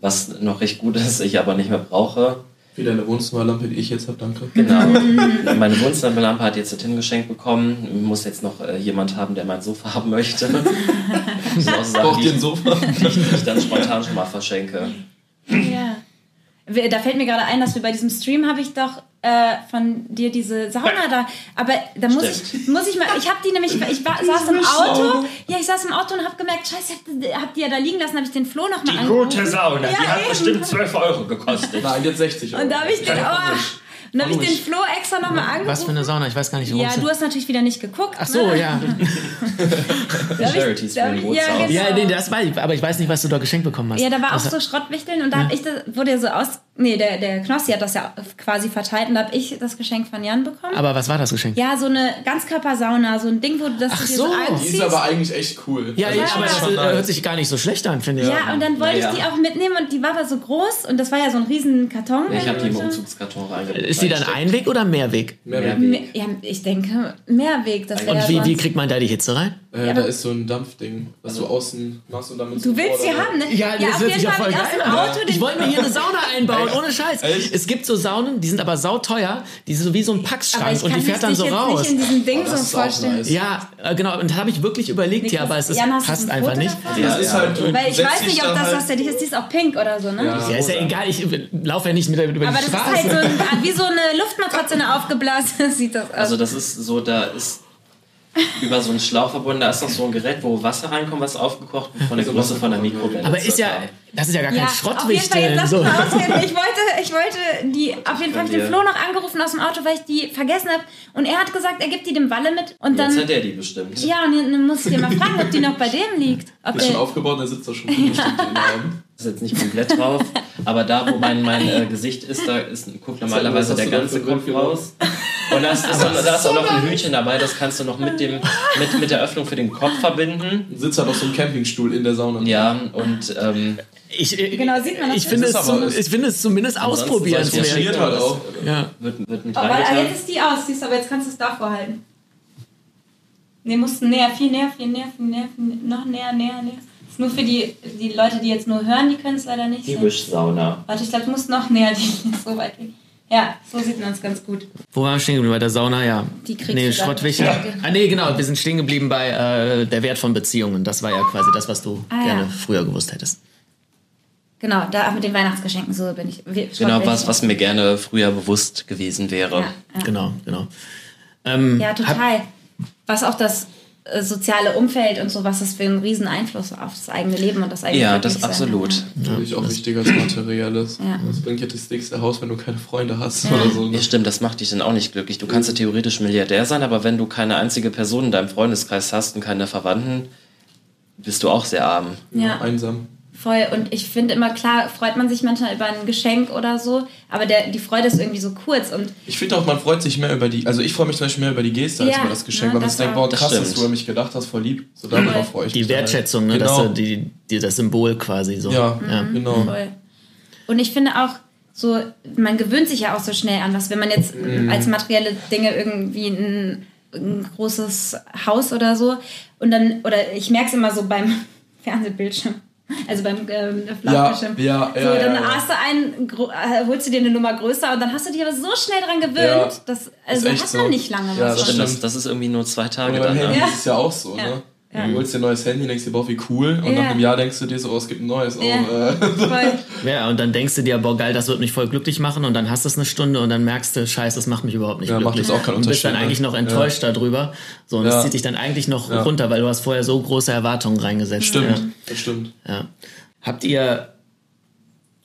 was noch recht gut ist, ich aber nicht mehr brauche. Wie deine Wohnzimmerlampe, die ich jetzt habe, danke. Genau. Meine Wohnzimmerlampe hat jetzt ein geschenkt bekommen. Muss jetzt noch äh, jemand haben, der mein Sofa haben möchte. Braucht die ihr ich, ein Sofa? die ich dann spontan schon mal verschenke. Ja. Da fällt mir gerade ein, dass wir bei diesem Stream habe ich doch äh, von dir diese Sauna da. Aber da muss ich, Stimmt. muss ich mal, ich habe die nämlich, ich war, saß im Auto, ja, ich saß im Auto und habe gemerkt, scheiße, ich hab, hab die ja da liegen lassen, habe ich den Flo noch mal Die angerufen. gute Sauna, Ja, die hat eben. bestimmt 12 Euro gekostet. Nein, jetzt 60 Euro. Und da habe ich den, oh, und da habe ich den Flo extra noch mal angerufen. Was für eine Sauna? Ich weiß gar nicht, worum ja, du hast natürlich wieder nicht geguckt. Ach so, ne? ja. Charity ja, genau. Ja, nee, das weiß ich, aber ich weiß nicht, was du da geschenkt bekommen hast. Ja, da war auch Also- so Schrottwichteln und da hab ich das, wurde ja so aus. Nee, der, der Knossi hat das ja quasi verteilt und da habe ich das Geschenk von Jan bekommen. Aber was war das Geschenk? ja, so eine Ganzkörpersauna, so ein Ding, wo du das Ach so, so, die ist aber eigentlich echt cool. Ja, Also ja, ich aber das nice. hört sich gar nicht so schlecht an, finde ich. Ja, und dann wollte Naja. ich die auch mitnehmen und die war aber so groß und das war ja so ein riesen Karton. Ich habe die im. Umzugskarton reingebracht. Ist die dann Einweg oder Mehrweg? Mehr Mehr mit- Me- Ja, ich denke, Mehrweg, das ja Und wie, wie kriegt man da die Hitze rein? Äh, Ja, da ist so ein Dampfding, was du außen machst und damit Du willst sie haben, ne? Ja, das auf hört jeden ja Fall voll geil. Auto Ich wollte mir hier eine Sauna einbauen, ohne Scheiß. Echt? Es gibt so Saunen, die sind aber sauteuer, die sind so wie so ein aber Packschrank ich und die fährt dann so jetzt raus. nicht in diesem Ding Oh, so vorstellen. nice. Ja, äh, genau, und da habe ich wirklich überlegt hier, Niklas, aber es ist, Jan, passt ein einfach nicht. davon? Das Ja, ist ja. halt, Weil ich weiß nicht, ob da das halt, was der dich ist. Die ist auch pink oder so, ne? Ja. Ja, ist ja egal, ich laufe ja nicht mit, über Aber die das ist Straße. halt so ein, wie so eine Luftmatratze, eine aufgeblasene, sieht das aus. Also das ist so, da ist über so einen Schlauch verbunden, da ist noch so ein Gerät, wo Wasser reinkommt, was aufgekocht wird, von der Größe von der Mikrowelle. aber ist ja, das ist ja gar kein auf jeden Fall, jetzt Schrottwichteln. lass So. Ich wollte, ich wollte die, auf jeden Fall habe ich den Flo noch angerufen aus dem Auto, weil ich die vergessen habe. Und er hat gesagt, er gibt die dem Walle mit. Und dann, Jetzt hat er die bestimmt. ja, und dann muss ich dir mal fragen, ob die noch bei dem liegt. Ob ist schon aufgebaut, der sitzt da schon fünf Ist jetzt nicht komplett drauf, aber da, wo mein, mein äh, Gesicht ist, da ist, guckt normalerweise der ganze Kopf raus. Und da ist, ist, da ist auch noch ein Hütchen dabei, das kannst du noch mit, dem, mit, mit der Öffnung für den Kopf verbinden. Sitzt halt auf so einem Campingstuhl in der Sauna. Ja, und ähm, Ich, äh, Genau, sieht man das ich, nicht? finde es, zum, ich finde es zumindest ausprobieren. soll ich Funktioniert halt auch. Ja. wird, wird mit Oh, weil, reingetan. jetzt ist die aus, siehst du, aber jetzt kannst du es davor halten. Nee, musst näher, viel näher, viel näher, viel näher, viel näher, noch näher, näher, näher. Nur für die, die Leute, die jetzt nur hören, die können es leider nicht Die sehen. Wischsauna. Warte, ich glaube, du musst noch näher, die so weit gehen. Ja, so sieht man es ganz gut. Wo waren wir stehen geblieben? Bei der Sauna, ja. Die kriegst nee. Schrottwicher. Ja. Ah, nee, genau. Wir sind stehen geblieben bei äh, der Wert von Beziehungen. Das war ja quasi das, was du Ah, gerne ja. früher gewusst hättest. Genau, da mit den Weihnachtsgeschenken, so bin ich. Genau, was, was mir gerne früher bewusst gewesen wäre. Ja, ja. Genau, genau. Ähm, ja hab- total. Was auch das soziale Umfeld und so, was das für einen riesen Einfluss auf das eigene Leben und das eigene Ja, das absolut. hat. Natürlich auch wichtiger als Materielles. Ja. Das bringt dir das dickste Haus, wenn du keine Freunde hast oder so. Ja, Ne? stimmt, das macht dich dann auch nicht glücklich. Du kannst ja theoretisch Milliardär sein, aber wenn du keine einzige Person in deinem Freundeskreis hast und keine Verwandten, bist du auch sehr arm. Ja. Einsam. Voll. Und ich finde immer, klar, freut man sich manchmal über ein Geschenk oder so, aber der, die Freude ist irgendwie so kurz. Und Ich finde auch, man freut sich mehr über die, also ich freue mich zum Beispiel mehr über die Geste als Ja, über das Geschenk, ja, weil man das sich denkt, boah, Das krass, dass du an mich gedacht hast, voll lieb. So darauf freue ich Die mich. halt. Wertschätzung, ne? Genau. Das, die, die, das Symbol quasi so. ja, Ja. genau. voll. Und ich finde auch, so, man gewöhnt sich ja auch so schnell an was, wenn man jetzt Mhm. als materielle Dinge irgendwie ein, ein großes Haus oder so und dann, oder ich merke es immer so beim Fernsehbildschirm. Also beim ähm, Flachbildschirm. Ja, ja, so, ja, dann ja, ja. hast du einen, äh, holst du dir eine Nummer größer und dann hast du dich aber so schnell dran gewöhnt, Ja, dass, also echt hat man so. nicht lange Ja, was das. Stimmt, das, stimmt. das ist irgendwie nur zwei Und Tage beim dann. Handy Ne? ist es ja auch so, ne? Ja. Du holst dir ein neues Handy, denkst dir, boah, wie cool. Und Ja. nach einem Jahr denkst du dir so, oh, es gibt ein neues. Oh, Ja. äh. Voll. Ja, und dann denkst du dir, boah, geil, das wird mich voll glücklich machen. Und dann hast du es eine Stunde und dann merkst du, scheiße, das macht mich überhaupt nicht Ja, macht glücklich. jetzt auch keinen und bist dann Unterschied, eigentlich ne? noch enttäuscht darüber. So, und das zieht dich dann eigentlich noch Ja. runter, weil du hast vorher so große Erwartungen reingesetzt. Stimmt, das stimmt. Habt ihr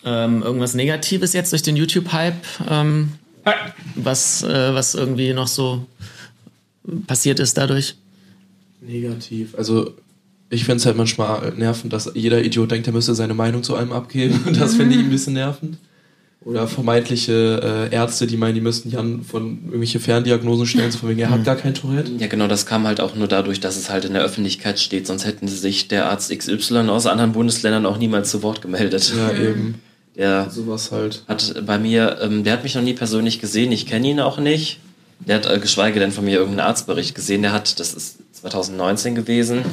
ähm, irgendwas Negatives jetzt durch den YouTube-Hype, ähm, was, äh, was irgendwie noch so passiert ist dadurch? Negativ. Also, ich finde es halt manchmal nervend, dass jeder Idiot denkt, er müsste seine Meinung zu einem abgeben. Das finde ich ein bisschen nervend. Oder vermeintliche äh, Ärzte, die meinen, die müssten Jan von irgendwelche Ferndiagnosen stellen, so von wegen, er hat gar kein Tourette. Ja, genau, das kam halt auch nur dadurch, dass es halt in der Öffentlichkeit steht. Sonst hätten sie sich der Arzt XY aus anderen Bundesländern auch niemals zu Wort gemeldet. Ja, eben. Der Sowas halt. hat bei mir, ähm, der hat mich noch nie persönlich gesehen, ich kenne ihn auch nicht. Der hat äh, geschweige denn von mir irgendeinen Arztbericht gesehen. Der hat, das ist 2019 gewesen,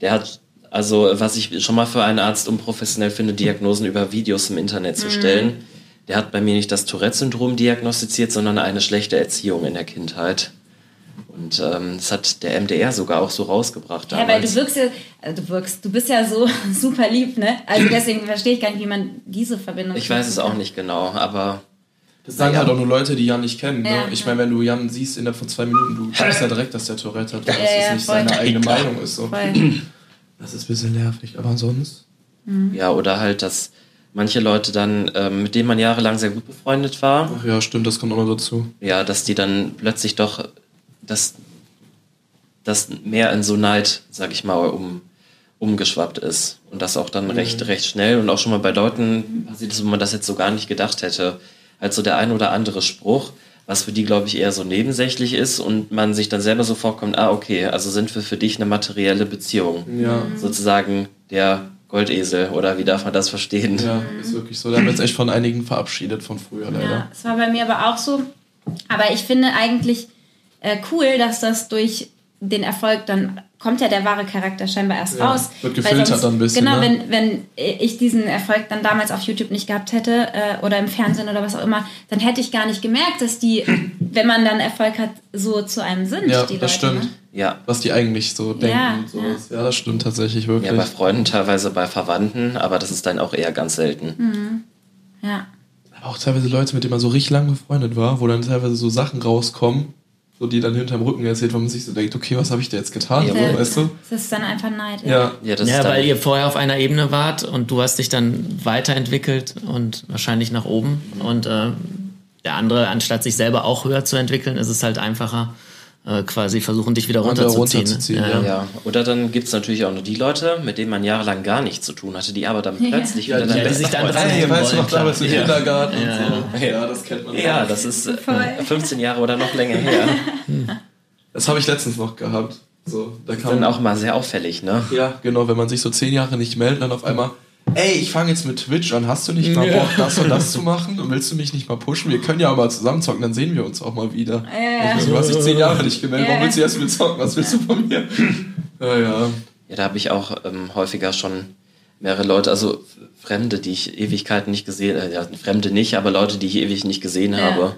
der hat, also was ich schon mal für einen Arzt unprofessionell finde, Diagnosen über Videos im Internet zu stellen. Der hat bei mir nicht das Tourette-Syndrom diagnostiziert, sondern eine schlechte Erziehung in der Kindheit. Und ähm, das hat der MDR sogar auch so rausgebracht Ja, weil du damals. wirkst ja, also du wirkst, du bist ja so super lieb, ne? Also deswegen verstehe ich gar nicht, wie man diese Verbindung. ich weiß es auch nicht genau, aber Das sagen halt auch nur Leute, die Jan nicht kennen. Ne? Ja. Ich meine, wenn du Jan siehst innerhalb von zwei Minuten, du weißt ja direkt, dass der Tourette hat, dass Ja, es ja, nicht voll. seine eigene Meinung ist. So. Das ist ein bisschen nervig, aber sonst. Ja, oder halt, dass manche Leute dann, ähm, mit denen man jahrelang sehr gut befreundet war, Ach ja, stimmt, das kommt auch noch dazu. ja, dass die dann plötzlich doch das, das mehr in so Neid, sag ich mal, um, umgeschwappt ist. Und das auch dann recht, recht schnell und auch schon mal bei Leuten passiert ist, wo man das jetzt so gar nicht gedacht hätte. Halt so der ein oder andere Spruch, was für die, glaube ich, eher so nebensächlich ist und man sich dann selber so vorkommt, ah, okay, also sind wir für dich eine materielle Beziehung. Ja. Sozusagen der Goldesel oder wie darf man das verstehen? Ja, ist wirklich so. Da haben wir jetzt echt von einigen verabschiedet von früher leider. Ja, es war bei mir aber auch so. Aber ich finde eigentlich äh, cool, dass das durch den Erfolg dann kommt ja der wahre Charakter scheinbar erst Ja, raus. wird Weil gefiltert dann ein bisschen, Genau, ne? wenn, wenn ich diesen Erfolg dann damals auf YouTube nicht gehabt hätte äh, oder im Fernsehen oder was auch immer, dann hätte ich gar nicht gemerkt, dass die, wenn man dann Erfolg hat, so zu einem sind. Ja, die Leute, das stimmt. Ne? Ja, Was die eigentlich so denken. Ja, und sowas. Ja. das stimmt tatsächlich wirklich. Ja, bei Freunden, teilweise bei Verwandten, aber das ist dann auch eher ganz selten. Ja. Aber auch teilweise Leute, mit denen man so richtig lang befreundet war, wo dann teilweise so Sachen rauskommen, so die dann hinterm Rücken erzählt, wo man sich so denkt, okay, was habe ich dir jetzt getan? Ja, so, weißt du? Das ist dann einfach Neid. Ja. Ja, das ja, ist dann, weil ihr vorher auf einer Ebene wart und du hast dich dann weiterentwickelt und wahrscheinlich nach oben. Und äh, der andere, anstatt sich selber auch höher zu entwickeln, ist es halt einfacher, äh, quasi versuchen, dich wieder Wieder runterzuziehen. runterzuziehen, ja. Ja, oder dann gibt's natürlich auch noch die Leute, mit denen man jahrelang gar nichts zu tun hatte, die aber dann plötzlich wieder die- dein Ja, die bester sich dann dran. Hey, weißt du noch damals im. Kindergarten Ja, und so? Ja, das kennt man. Ja, das ist äh, 15 Jahre oder noch länger her. Das habe ich letztens noch gehabt. So, da kam Dann auch mal sehr auffällig, ne? Ja, genau, wenn man sich so zehn Jahre nicht meldet, dann auf einmal, ey, ich fange jetzt mit Twitch an, hast du nicht mal Bock, das und das zu machen? Und willst du mich nicht mal pushen? Wir können ja mal zusammen zocken, dann sehen wir uns auch mal wieder. ja. Ich du hast dich zehn Jahre nicht gemeldet, Ja, warum willst du jetzt mit zocken? Was willst du von mir? Ja, ja. Ja, da habe ich auch ähm, häufiger schon mehrere Leute, also Fremde, die ich Ewigkeiten nicht gesehen, äh, ja, Fremde nicht, aber Leute, die ich ewig nicht gesehen Ja. habe.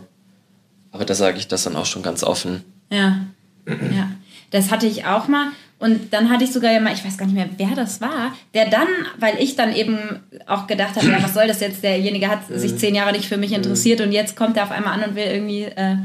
Aber da sage ich das dann auch schon ganz offen. Ja. ja. Das hatte ich auch mal. Und dann hatte ich sogar ja mal, ich weiß gar nicht mehr, wer das war, der dann, weil ich dann eben auch gedacht habe, ja, was soll das jetzt? Derjenige hat sich zehn Jahre nicht für mich interessiert und jetzt kommt er auf einmal an und will irgendwie, äh,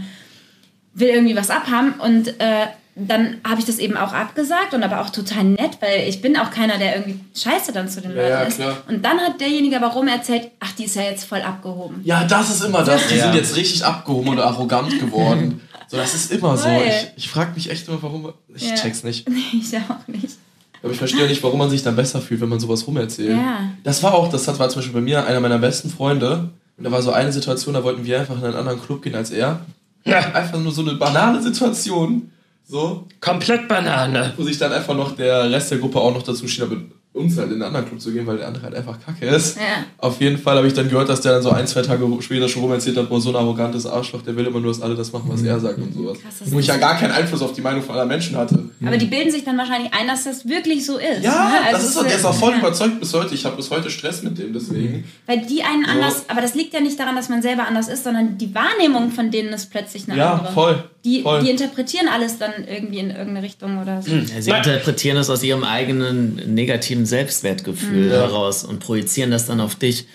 will irgendwie was abhaben. Und äh, dann habe ich das eben auch abgesagt und aber auch total nett, weil ich bin auch keiner, der irgendwie scheiße dann zu den Ja, Leuten ja, ist. klar. Und dann hat derjenige aber rum erzählt, ach, die ist ja jetzt voll abgehoben. Ja, das ist immer das. Die Ja. sind jetzt richtig abgehoben oder arrogant geworden. So, das ist immer so. Ich, ich frage mich echt immer, warum. Ich Ja. check's nicht. ich auch nicht. Aber ich verstehe nicht, warum man sich dann besser fühlt, wenn man sowas rumerzählt. Ja. Das war auch, das hat- war zum Beispiel bei mir einer meiner besten Freunde. Und da war so eine Situation, da wollten wir einfach in einen anderen Club gehen als er. Einfach nur so eine banale Situation. So, Komplett Banane. wo sich dann einfach noch der Rest der Gruppe auch noch dazu schien, mit uns halt in einen anderen Club zu gehen, weil der andere halt einfach kacke ist. Ja. Auf jeden Fall habe ich dann gehört, dass der dann so ein, zwei Tage später schon rum erzählt hat, boah, so ein arrogantes Arschloch, der will immer nur, dass alle das machen, was er sagt und sowas. Krass, Wo ich ja gar keinen Einfluss auf die Meinung von anderen Menschen hatte. Aber die bilden sich dann wahrscheinlich ein, dass das wirklich so ist. Ja, ne? Also das ist so, der ist auch voll ja. überzeugt bis heute. Ich habe bis heute Stress mit dem, deswegen. Weil die einen anders, aber das liegt ja nicht daran, dass man selber anders ist, sondern die Wahrnehmung von denen ist plötzlich eine Ja, andere. voll. Die, voll. die interpretieren alles dann irgendwie in irgendeine Richtung oder so. Ja, sie interpretieren es aus ihrem eigenen negativen Selbstwertgefühl heraus und projizieren das dann auf dich.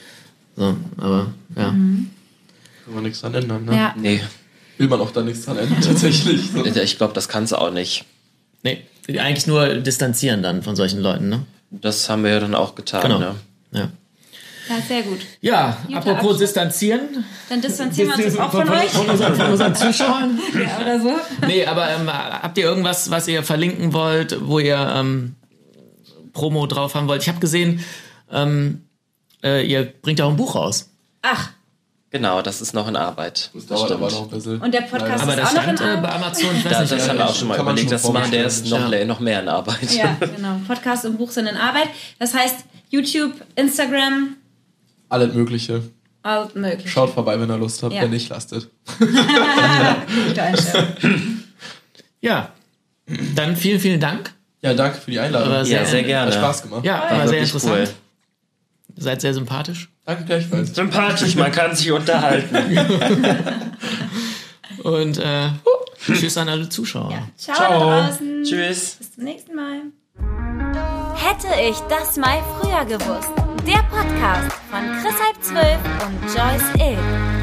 So, aber ja. Kann man nichts dran ändern, ne? Ja. Nee, Will man auch da nichts dran ändern, tatsächlich. So. ich glaube, das kann's auch nicht. Nee, eigentlich nur distanzieren dann von solchen Leuten, ne? Das haben wir ja dann auch getan. Genau. Ne? Ja. ja, sehr gut. Ja, Guter apropos Abschluss. distanzieren. Dann distanzieren wir uns jetzt auch von, von, euch von, unseren, von unseren Zuschauern. ja, oder so. Nee, aber ähm, habt ihr irgendwas, was ihr verlinken wollt, wo ihr ähm, Promo drauf haben wollt? Ich habe gesehen, ähm, äh, ihr bringt ja auch ein Buch raus. Ach, Genau, das ist noch in Arbeit. Das dauert aber noch ein bisschen. Und der Podcast Aber ist das auch noch stand in äh, Arbeit? bei Amazon, ich weiß Da, nicht. das haben wir auch schon mal Kann man überlegt, schon das zu machen. Der ist noch, Ja. noch mehr in Arbeit. ja, genau. Podcast und Buch sind in Arbeit. Das heißt, YouTube, Instagram, Alles Mögliche. alles möglich. Schaut vorbei, wenn ihr Lust habt. Ja. Wenn nicht, lasst es. Gute Einstellung. Ja, dann vielen, vielen Dank. Ja, danke für die Einladung. Aber Ja, sehr Hat gerne. Spaß gemacht. Ja, War war sehr interessant. cool. Ihr seid sehr sympathisch. Danke gleichfalls. Sympathisch, man kann sich unterhalten. Und äh, tschüss an alle Zuschauer. Ja. Ciao, Ciao. da draußen. Tschüss. Bis zum nächsten Mal. Hätte ich das mal früher gewusst. Der Podcast von Chris Halb 12 und Joyce Ill.